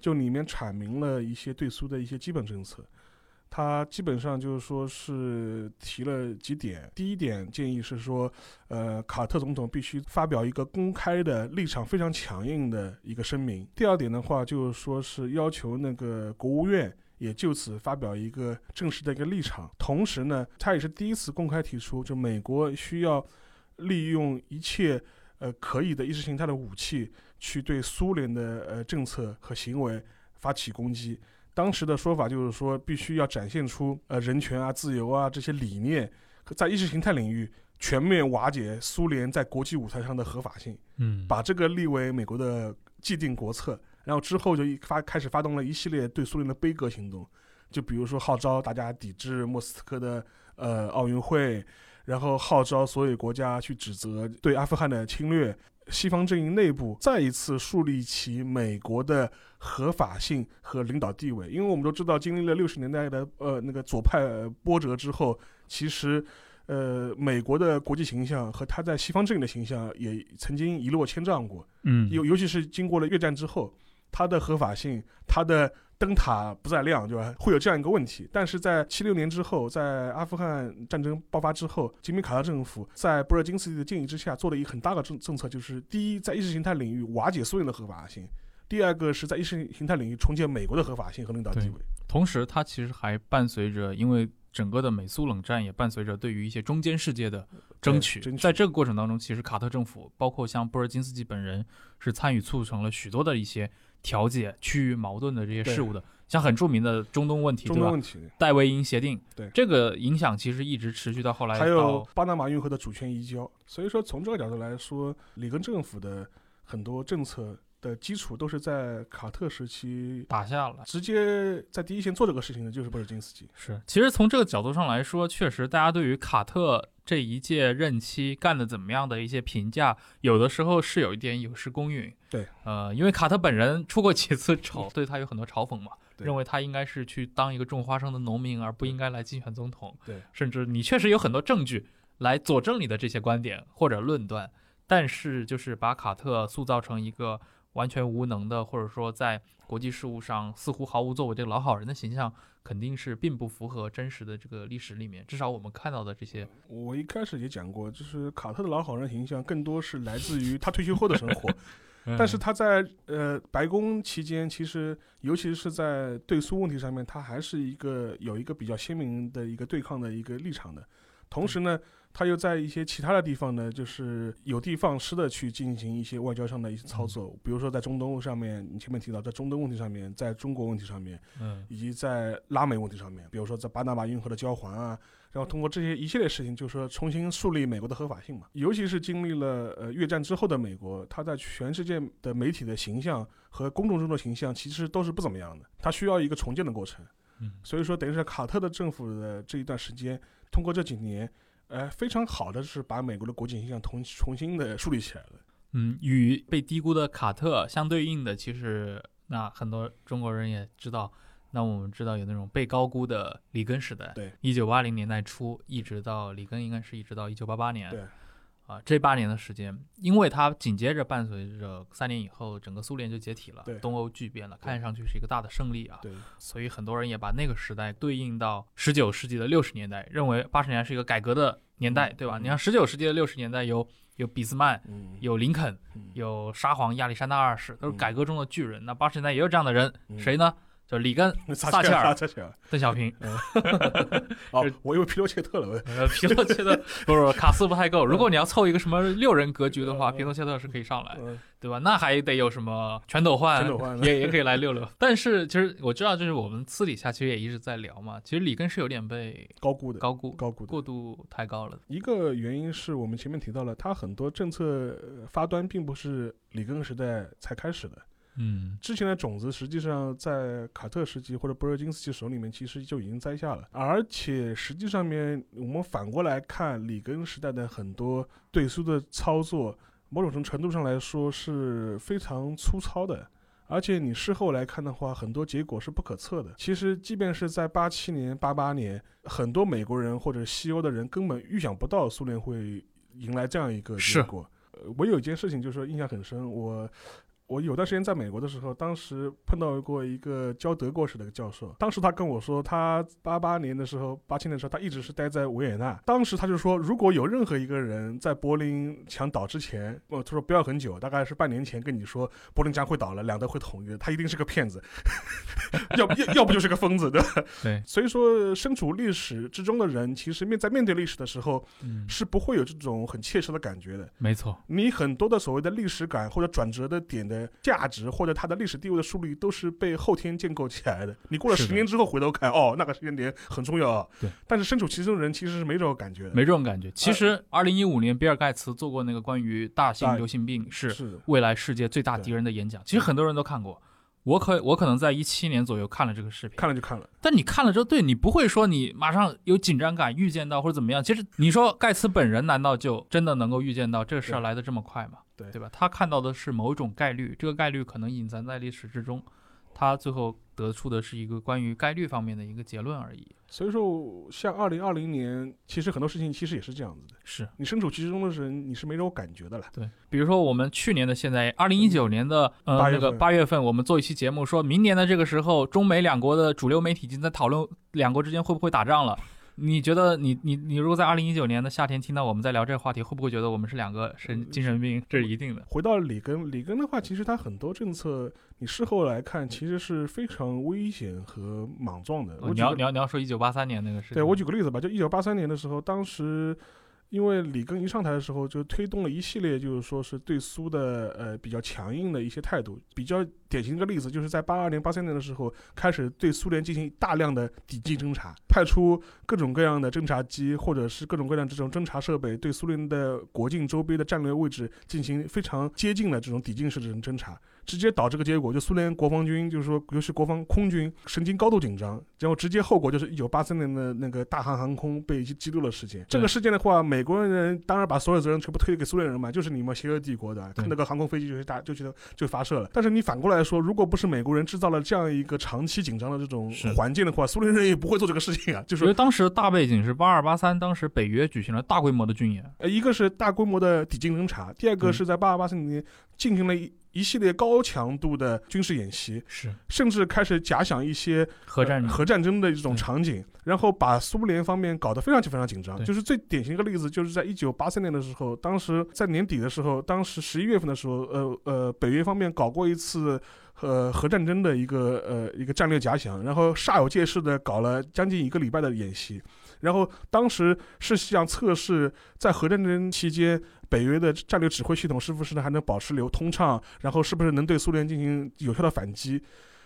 就里面阐明了一些对苏的一些基本政策。他基本上就是说是提了几点，第一点建议是说，呃，卡特总统必须发表一个公开的立场非常强硬的一个声明。第二点的话，就是说是要求那个国务院也就此发表一个正式的一个立场。同时呢，他也是第一次公开提出，就美国需要利用一切呃可以的意识形态的武器，去对苏联的呃政策和行为发起攻击。当时的说法就是说，必须要展现出呃人权啊、自由啊这些理念，在意识形态领域全面瓦解苏联在国际舞台上的合法性，嗯把这个立为美国的既定国策。然后之后就一发开始发动了一系列对苏联的悲歌行动，就比如说号召大家抵制莫斯科的呃奥运会，然后号召所有国家去指责对阿富汗的侵略。西方阵营内部再一次树立起美国的合法性和领导地位，因为我们都知道，经历了六十年代的呃那个左派呃波折之后，其实呃美国的国际形象和他在西方阵营的形象也曾经一落千丈过。嗯尤尤其是经过了越战之后，他的合法性，他的灯塔不再亮，对吧？会有这样一个问题。但是在七六年之后，在阿富汗战争爆发之后，吉米卡特政府在布热津斯基的建议之下，做了一个很大的政政策，就是第一，在意识形态领域瓦解苏联的合法性；第二个是在意识形态领域重建美国的合法性和领导地位。同时，它其实还伴随着，因为整个的美苏冷战也伴随着对于一些中间世界的争取。争取在这个过程当中，其实卡特政府，包括像布热津斯基本人，是参与促成了许多的一些调解区域矛盾的这些事务的。像很著名的中东问题？中东问题，戴维营协定，对这个影响其实一直持续到后来还有巴拿马运河的主权移交。所以说，从这个角度来说，里根政府的很多政策的基础都是在卡特时期打下了。直接在第一线做这个事情的就是布尔津斯基。是，其实从这个角度上来说，确实大家对于卡特这一届任期干的怎么样的一些评价，有的时候是有一点有失公允。对，呃，因为卡特本人出过几次 丑，对他有很多嘲讽嘛，认为他应该是去当一个种花生的农民，而不应该来竞选总统。对，甚至你确实有很多证据来佐证你的这些观点或者论断，但是就是把卡特塑造成一个完全无能的，或者说在国际事务上似乎毫无作为这个老好人的形象，肯定是并不符合真实的这个历史里面，至少我们看到的这些，我一开始也讲过，就是卡特的老好人形象更多是来自于他退休后的生活。但是他在呃白宫期间，其实尤其是在对苏问题上面，他还是一个有一个比较鲜明的一个对抗的一个立场的。同时呢，他又在一些其他的地方呢，就是有的放矢的去进行一些外交上的一些操作，比如说在中东上面，你前面提到在中东问题上面，在中国问题上面，嗯以及在拉美问题上面，比如说在巴拿马运河的交还啊，然后通过这些一系列事情，就是说重新树立美国的合法性嘛。尤其是经历了呃越战之后的美国，它在全世界的媒体的形象和公众中的形象其实都是不怎么样的，它需要一个重建的过程。嗯所以说，等于是卡特的政府的这一段时间，通过这几年，呃，非常好的是把美国的国际形象重重新的树立起来了。嗯，与被低估的卡特相对应的，其实那很多中国人也知道，那我们知道有那种被高估的里根时代，对，一九八零年代初一直到里根应该是一直到一九八八年，对，啊，这八年的时间，因为它紧接着伴随着三年以后整个苏联就解体了对，东欧巨变了，看上去是一个大的胜利啊，对，所以很多人也把那个时代对应到十九世纪的六十年代，认为八十年代是一个改革的年代，对吧？嗯你看十九世纪的六十年代有有俾斯麦，嗯，有林肯，嗯有沙皇亚历山大二世，都是嗯改革中的巨人。那八十年代也有这样的人，嗯谁呢？就里根、撒撒切尔、邓小平。哦是，我以为皮诺切特了，皮诺切特 不是卡斯不太够。如果你要凑一个什么六人格局的话，皮诺切特是可以上来，嗯对吧？那还得有什么全斗焕，也也可以来溜溜。但是其实我知道，就是我们私底下其实也一直在聊嘛。其实里根是有点被高估的，高估、高估。过度太高了。一个原因是我们前面提到了，他很多政策呃发端并不是里根时代才开始的，嗯之前的种子实际上在卡特时期或者布热津斯基手里面其实就已经栽下了，而且实际上面我们反过来看里根时代的很多对苏的操作，某种程度上来说是非常粗糙的。而且你事后来看的话，很多结果是不可测的。其实，即便是在八七年、八八年，很多美国人或者西欧的人根本预想不到苏联会迎来这样一个结果。呃我有一件事情就是说印象很深，我我有段时间在美国的时候，当时碰到过一个教德国史的一个教授，当时他跟我说，他八八年的时候，八七年的时候，他一直是待在维也纳。当时他就说，如果有任何一个人在柏林墙倒之前，呃，他说不要很久，大概是半年前跟你说柏林墙会倒了，两德会统一，他一定是个骗子，要不要要不就是个疯子，对吧？对，所以说，身处历史之中的人，其实面在面对历史的时候，嗯，是不会有这种很切实的感觉的。没错，你很多的所谓的历史感或者转折的点的价值，或者它的历史地位的树立，都是被后天建构起来的。你过了十年之后回头看，哦，那个时间点很重要啊。对。但是身处其中的人其实是没这种感觉的。没这种感觉。其实，二零一五年比尔盖茨做过那个关于大型流行病是未来世界最大敌人的演讲，其实很多人都看过。我可我可能在一七年左右看了这个视频，看了就看了。但你看了之后，对你不会说你马上有紧张感，预见到或者怎么样。其实你说盖茨本人难道就真的能够预见到这个事儿来的这么快吗？对对吧？他看到的是某种概率，这个概率可能隐藏在历史之中，他最后得出的是一个关于概率方面的一个结论而已。所以说，像二零二零年，其实很多事情其实也是这样子的。是你身处其中的人，你是没这种感觉的了。对，比如说我们去年的现在，二零一九年的呃那个八月份，我们做一期节目，说明年的这个时候，中美两国的主流媒体已经在讨论两国之间会不会打仗了。你觉得你你你如果在二零一九年的夏天听到我们在聊这个话题，会不会觉得我们是两个神精神病？这是一定的。回到里根，里根的话，其实他很多政策，你事后来看，其实是非常危险和莽撞的。你要你要你要说一九八三年那个事情，对我举个例子吧，就一九八三年的时候，当时因为里根一上台的时候，就推动了一系列就是说是对苏的呃比较强硬的一些态度。比较典型的一个例子，就是在八二年、八三年的时候，开始对苏联进行大量的抵近侦察，派出各种各样的侦察机或者是各种各样的这种侦察设备，对苏联的国境周边的战略位置进行非常接近的这种抵近式这种侦察。直接导致个结果，就苏联国防军就是说，尤其国防空军神经高度紧张，然后直接后果就是一九八三年的那个大韩航空被击落的事件。这个事件的话，美国人当然把所有责任全部推给苏联人嘛，就是你们邪恶帝国的，看那个航空飞机就是打就觉得就发射了。但是你反过来说，如果不是美国人制造了这样一个长期紧张的这种环境的话，苏联人也不会做这个事情啊。就是因为当时的大背景是八二八三，当时北约举行了大规模的军演，呃，一个是大规模的抵近侦察，第二个嗯是在八二八三年进行了一一系列高强度的军事演习，是甚至开始假想一些核战呃核战争的这种场景，然后把苏联方面搞得非常非常紧张。就是最典型的一个例子，就是在一九八三年的时候，当时在年底的时候，当时十一月份的时候，呃呃，北约方面搞过一次。呃，核战争的一个呃一个战略假想，然后煞有介事的搞了将近一个礼拜的演习，然后当时是想测试在核战争期间北约的战略指挥系统是不是还能保持流通畅，然后是不是能对苏联进行有效的反击。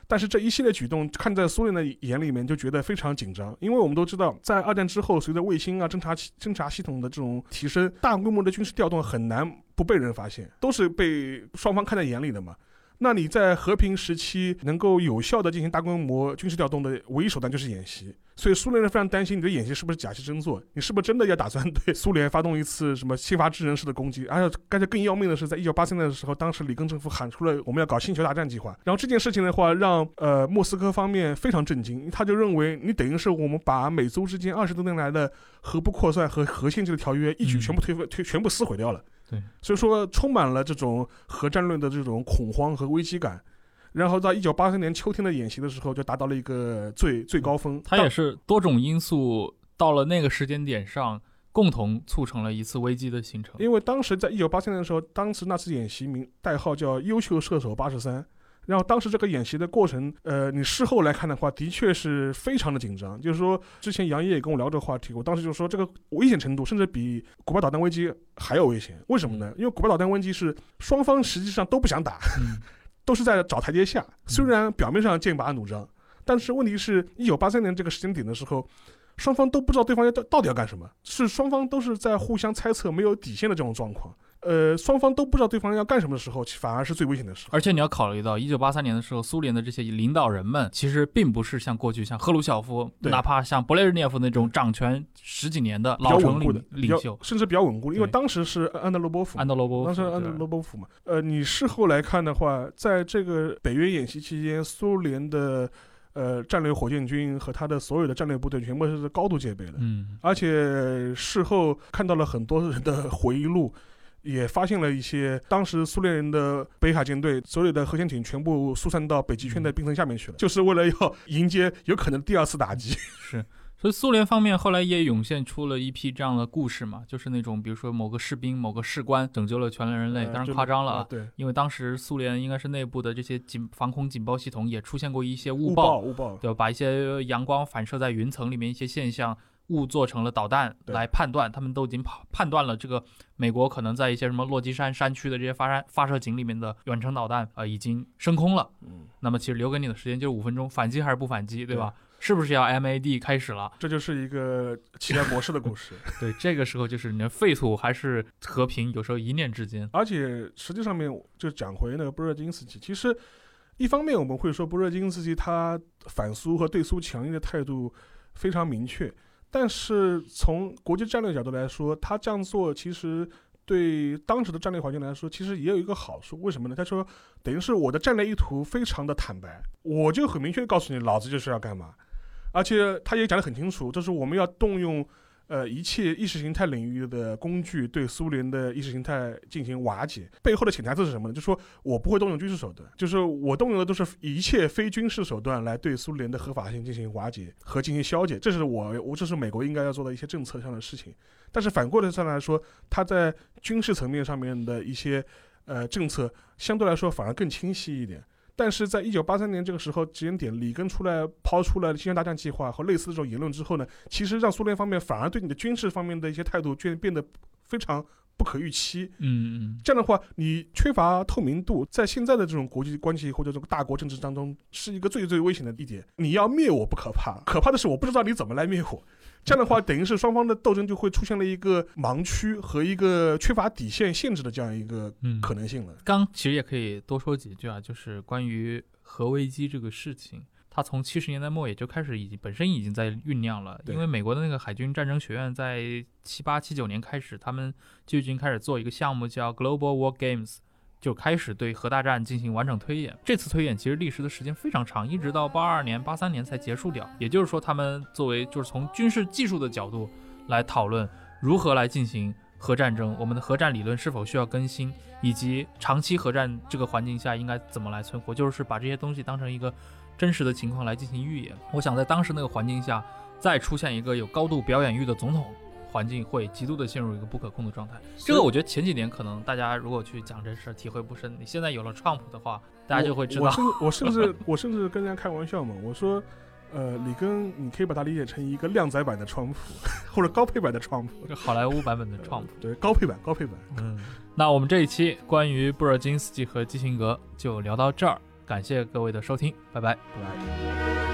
但是这一系列举动看在苏联的眼里面就觉得非常紧张，因为我们都知道，在二战之后，随着卫星啊、侦察侦察系统的这种提升，大规模的军事调动很难不被人发现，都是被双方看在眼里的嘛。那你在和平时期能够有效的进行大规模军事调动的唯一手段就是演习，所以苏联人非常担心你的演习是不是假戏真做，你是不是真的要打算对苏联发动一次什么先发制人式的攻击？而且，而且更要命的是，在一九八三年的时候，当时里根政府喊出了我们要搞星球大战计划，然后这件事情的话，让呃莫斯科方面非常震惊，他就认为你等于是我们把美苏之间二十多年来的核不扩散和核限制的条约一举全部推翻推全部撕毁掉了。对，所以说充满了这种核战论的这种恐慌和危机感。然后到一九八三年秋天的演习的时候，就达到了一个最最高峰。它也是多种因素到了那个时间点上，共同促成了一次危机的形成。因为当时在一九八三年的时候，当时那次演习名代号叫“优秀射手八十三”。然后当时这个演习的过程，呃，你事后来看的话，的确是非常的紧张。就是说，之前杨烨也跟我聊这个话题，我当时就说这个危险程度甚至比古巴导弹危机还要危险。为什么呢？因为古巴导弹危机是双方实际上都不想打，嗯，都是在找台阶下。虽然表面上剑拔弩张，但是问题是，一九八三年这个时间点的时候，双方都不知道对方要到到底要干什么，是双方都是在互相猜测、没有底线的这种状况。呃，双方都不知道对方要干什么的时候，反而是最危险的时候。而且你要考虑到，一九八三年的时候，苏联的这些领导人们其实并不是像过去像赫鲁晓夫，对。哪怕像勃列日涅夫那种掌权十几年的老成稳固的领，领袖，甚至比较稳固的，因为当时是安德罗波夫，安德罗波夫，当时安德罗波夫嘛，呃，你事后来看的话，在这个北约演习期间，苏联的呃战略火箭军和他的所有的战略部队全部是高度戒备的，嗯，而且事后看到了很多人的回忆录。也发现了一些当时苏联人的北卡舰队所有的核潜艇全部疏散到北极圈的冰层下面去了，就是为了要迎接有可能第二次打击。是。所以苏联方面后来也涌现出了一批这样的故事嘛，就是那种比如说某个士兵、某个士官拯救了全人类，当然夸张了啊。对，因为当时苏联应该是内部的这些警防空警报系统也出现过一些误误报，报误报，对吧？把一些阳光反射在云层里面一些现象误做成了导弹来判断，他们都已经判判断了这个美国可能在一些什么落基山山区的这些发山发射井里面的远程导弹呃已经升空了。嗯，那么其实留给你的时间就是五分钟，反击还是不反击，对吧？是不是要 MAD 开始了？这就是一个期待模式的故事。对，这个时候就是你的废土还是和平，有时候一念之间。而且实际上面就讲回那个布热津斯基，其实一方面我们会说布热津斯基他反苏和对苏强硬的态度非常明确，但是从国际战略角度来说，他这样做其实。对当时的战略环境来说，其实也有一个好处，为什么呢？他说，等于是我的战略意图非常的坦白，我就很明确的告诉你，老子就是要干嘛，而且他也讲得很清楚，就是我们要动用呃一切意识形态领域的工具对苏联的意识形态进行瓦解。背后的潜台词是什么呢？就是说我不会动用军事手段，就是我动用的都是一切非军事手段来对苏联的合法性进行瓦解和进行消解。这是我我这是美国应该要做的一些政策上的事情。但是反过来上来说，他在军事层面上面的一些呃政策相对来说反而更清晰一点。但是在一九八三年这个时候时间点，里根出来抛出了星球大战计划和类似这种言论之后呢，其实让苏联方面反而对你的军事方面的一些态度却变得非常不可预期。嗯嗯，这样的话，你缺乏透明度，在现在的这种国际关系或者这个大国政治当中，是一个最最危险的一点。你要灭我不可怕，可怕的是我不知道你怎么来灭我。这样的话，等于是双方的斗争就会出现了一个盲区和一个缺乏底线限制的这样一个嗯可能性了。刚其实也可以多说几句啊，就是关于核危机这个事情，它从七十年代末也就开始已经本身已经在酝酿了。因为美国的那个海军战争学院在七八七九年开始，他们就已经开始做一个项目叫 Global War Games。就开始对核大战进行完整推演。这次推演其实历时的时间非常长，一直到八二年、八三年才结束掉。也就是说，他们作为就是从军事技术的角度来讨论如何来进行核战争，我们的核战理论是否需要更新，以及长期核战这个环境下应该怎么来存活，就是把这些东西当成一个真实的情况来进行预演。我想在当时那个环境下，再出现一个有高度表演欲的总统。环境会极度的陷入一个不可控的状态，这个我觉得前几年可能大家如果去讲这事儿体会不深，你现在有了 Trump 的话，大家就会知道。我甚至我甚至我甚至跟人家开玩笑嘛，我说，呃，里根你可以把它理解成一个靓仔版的川普，或者高配版的川普，这好莱坞版本的 Trump。对，高配版，高配版。嗯，那我们这一期关于布尔津斯基和基辛格就聊到这儿，感谢各位的收听，拜拜，拜拜。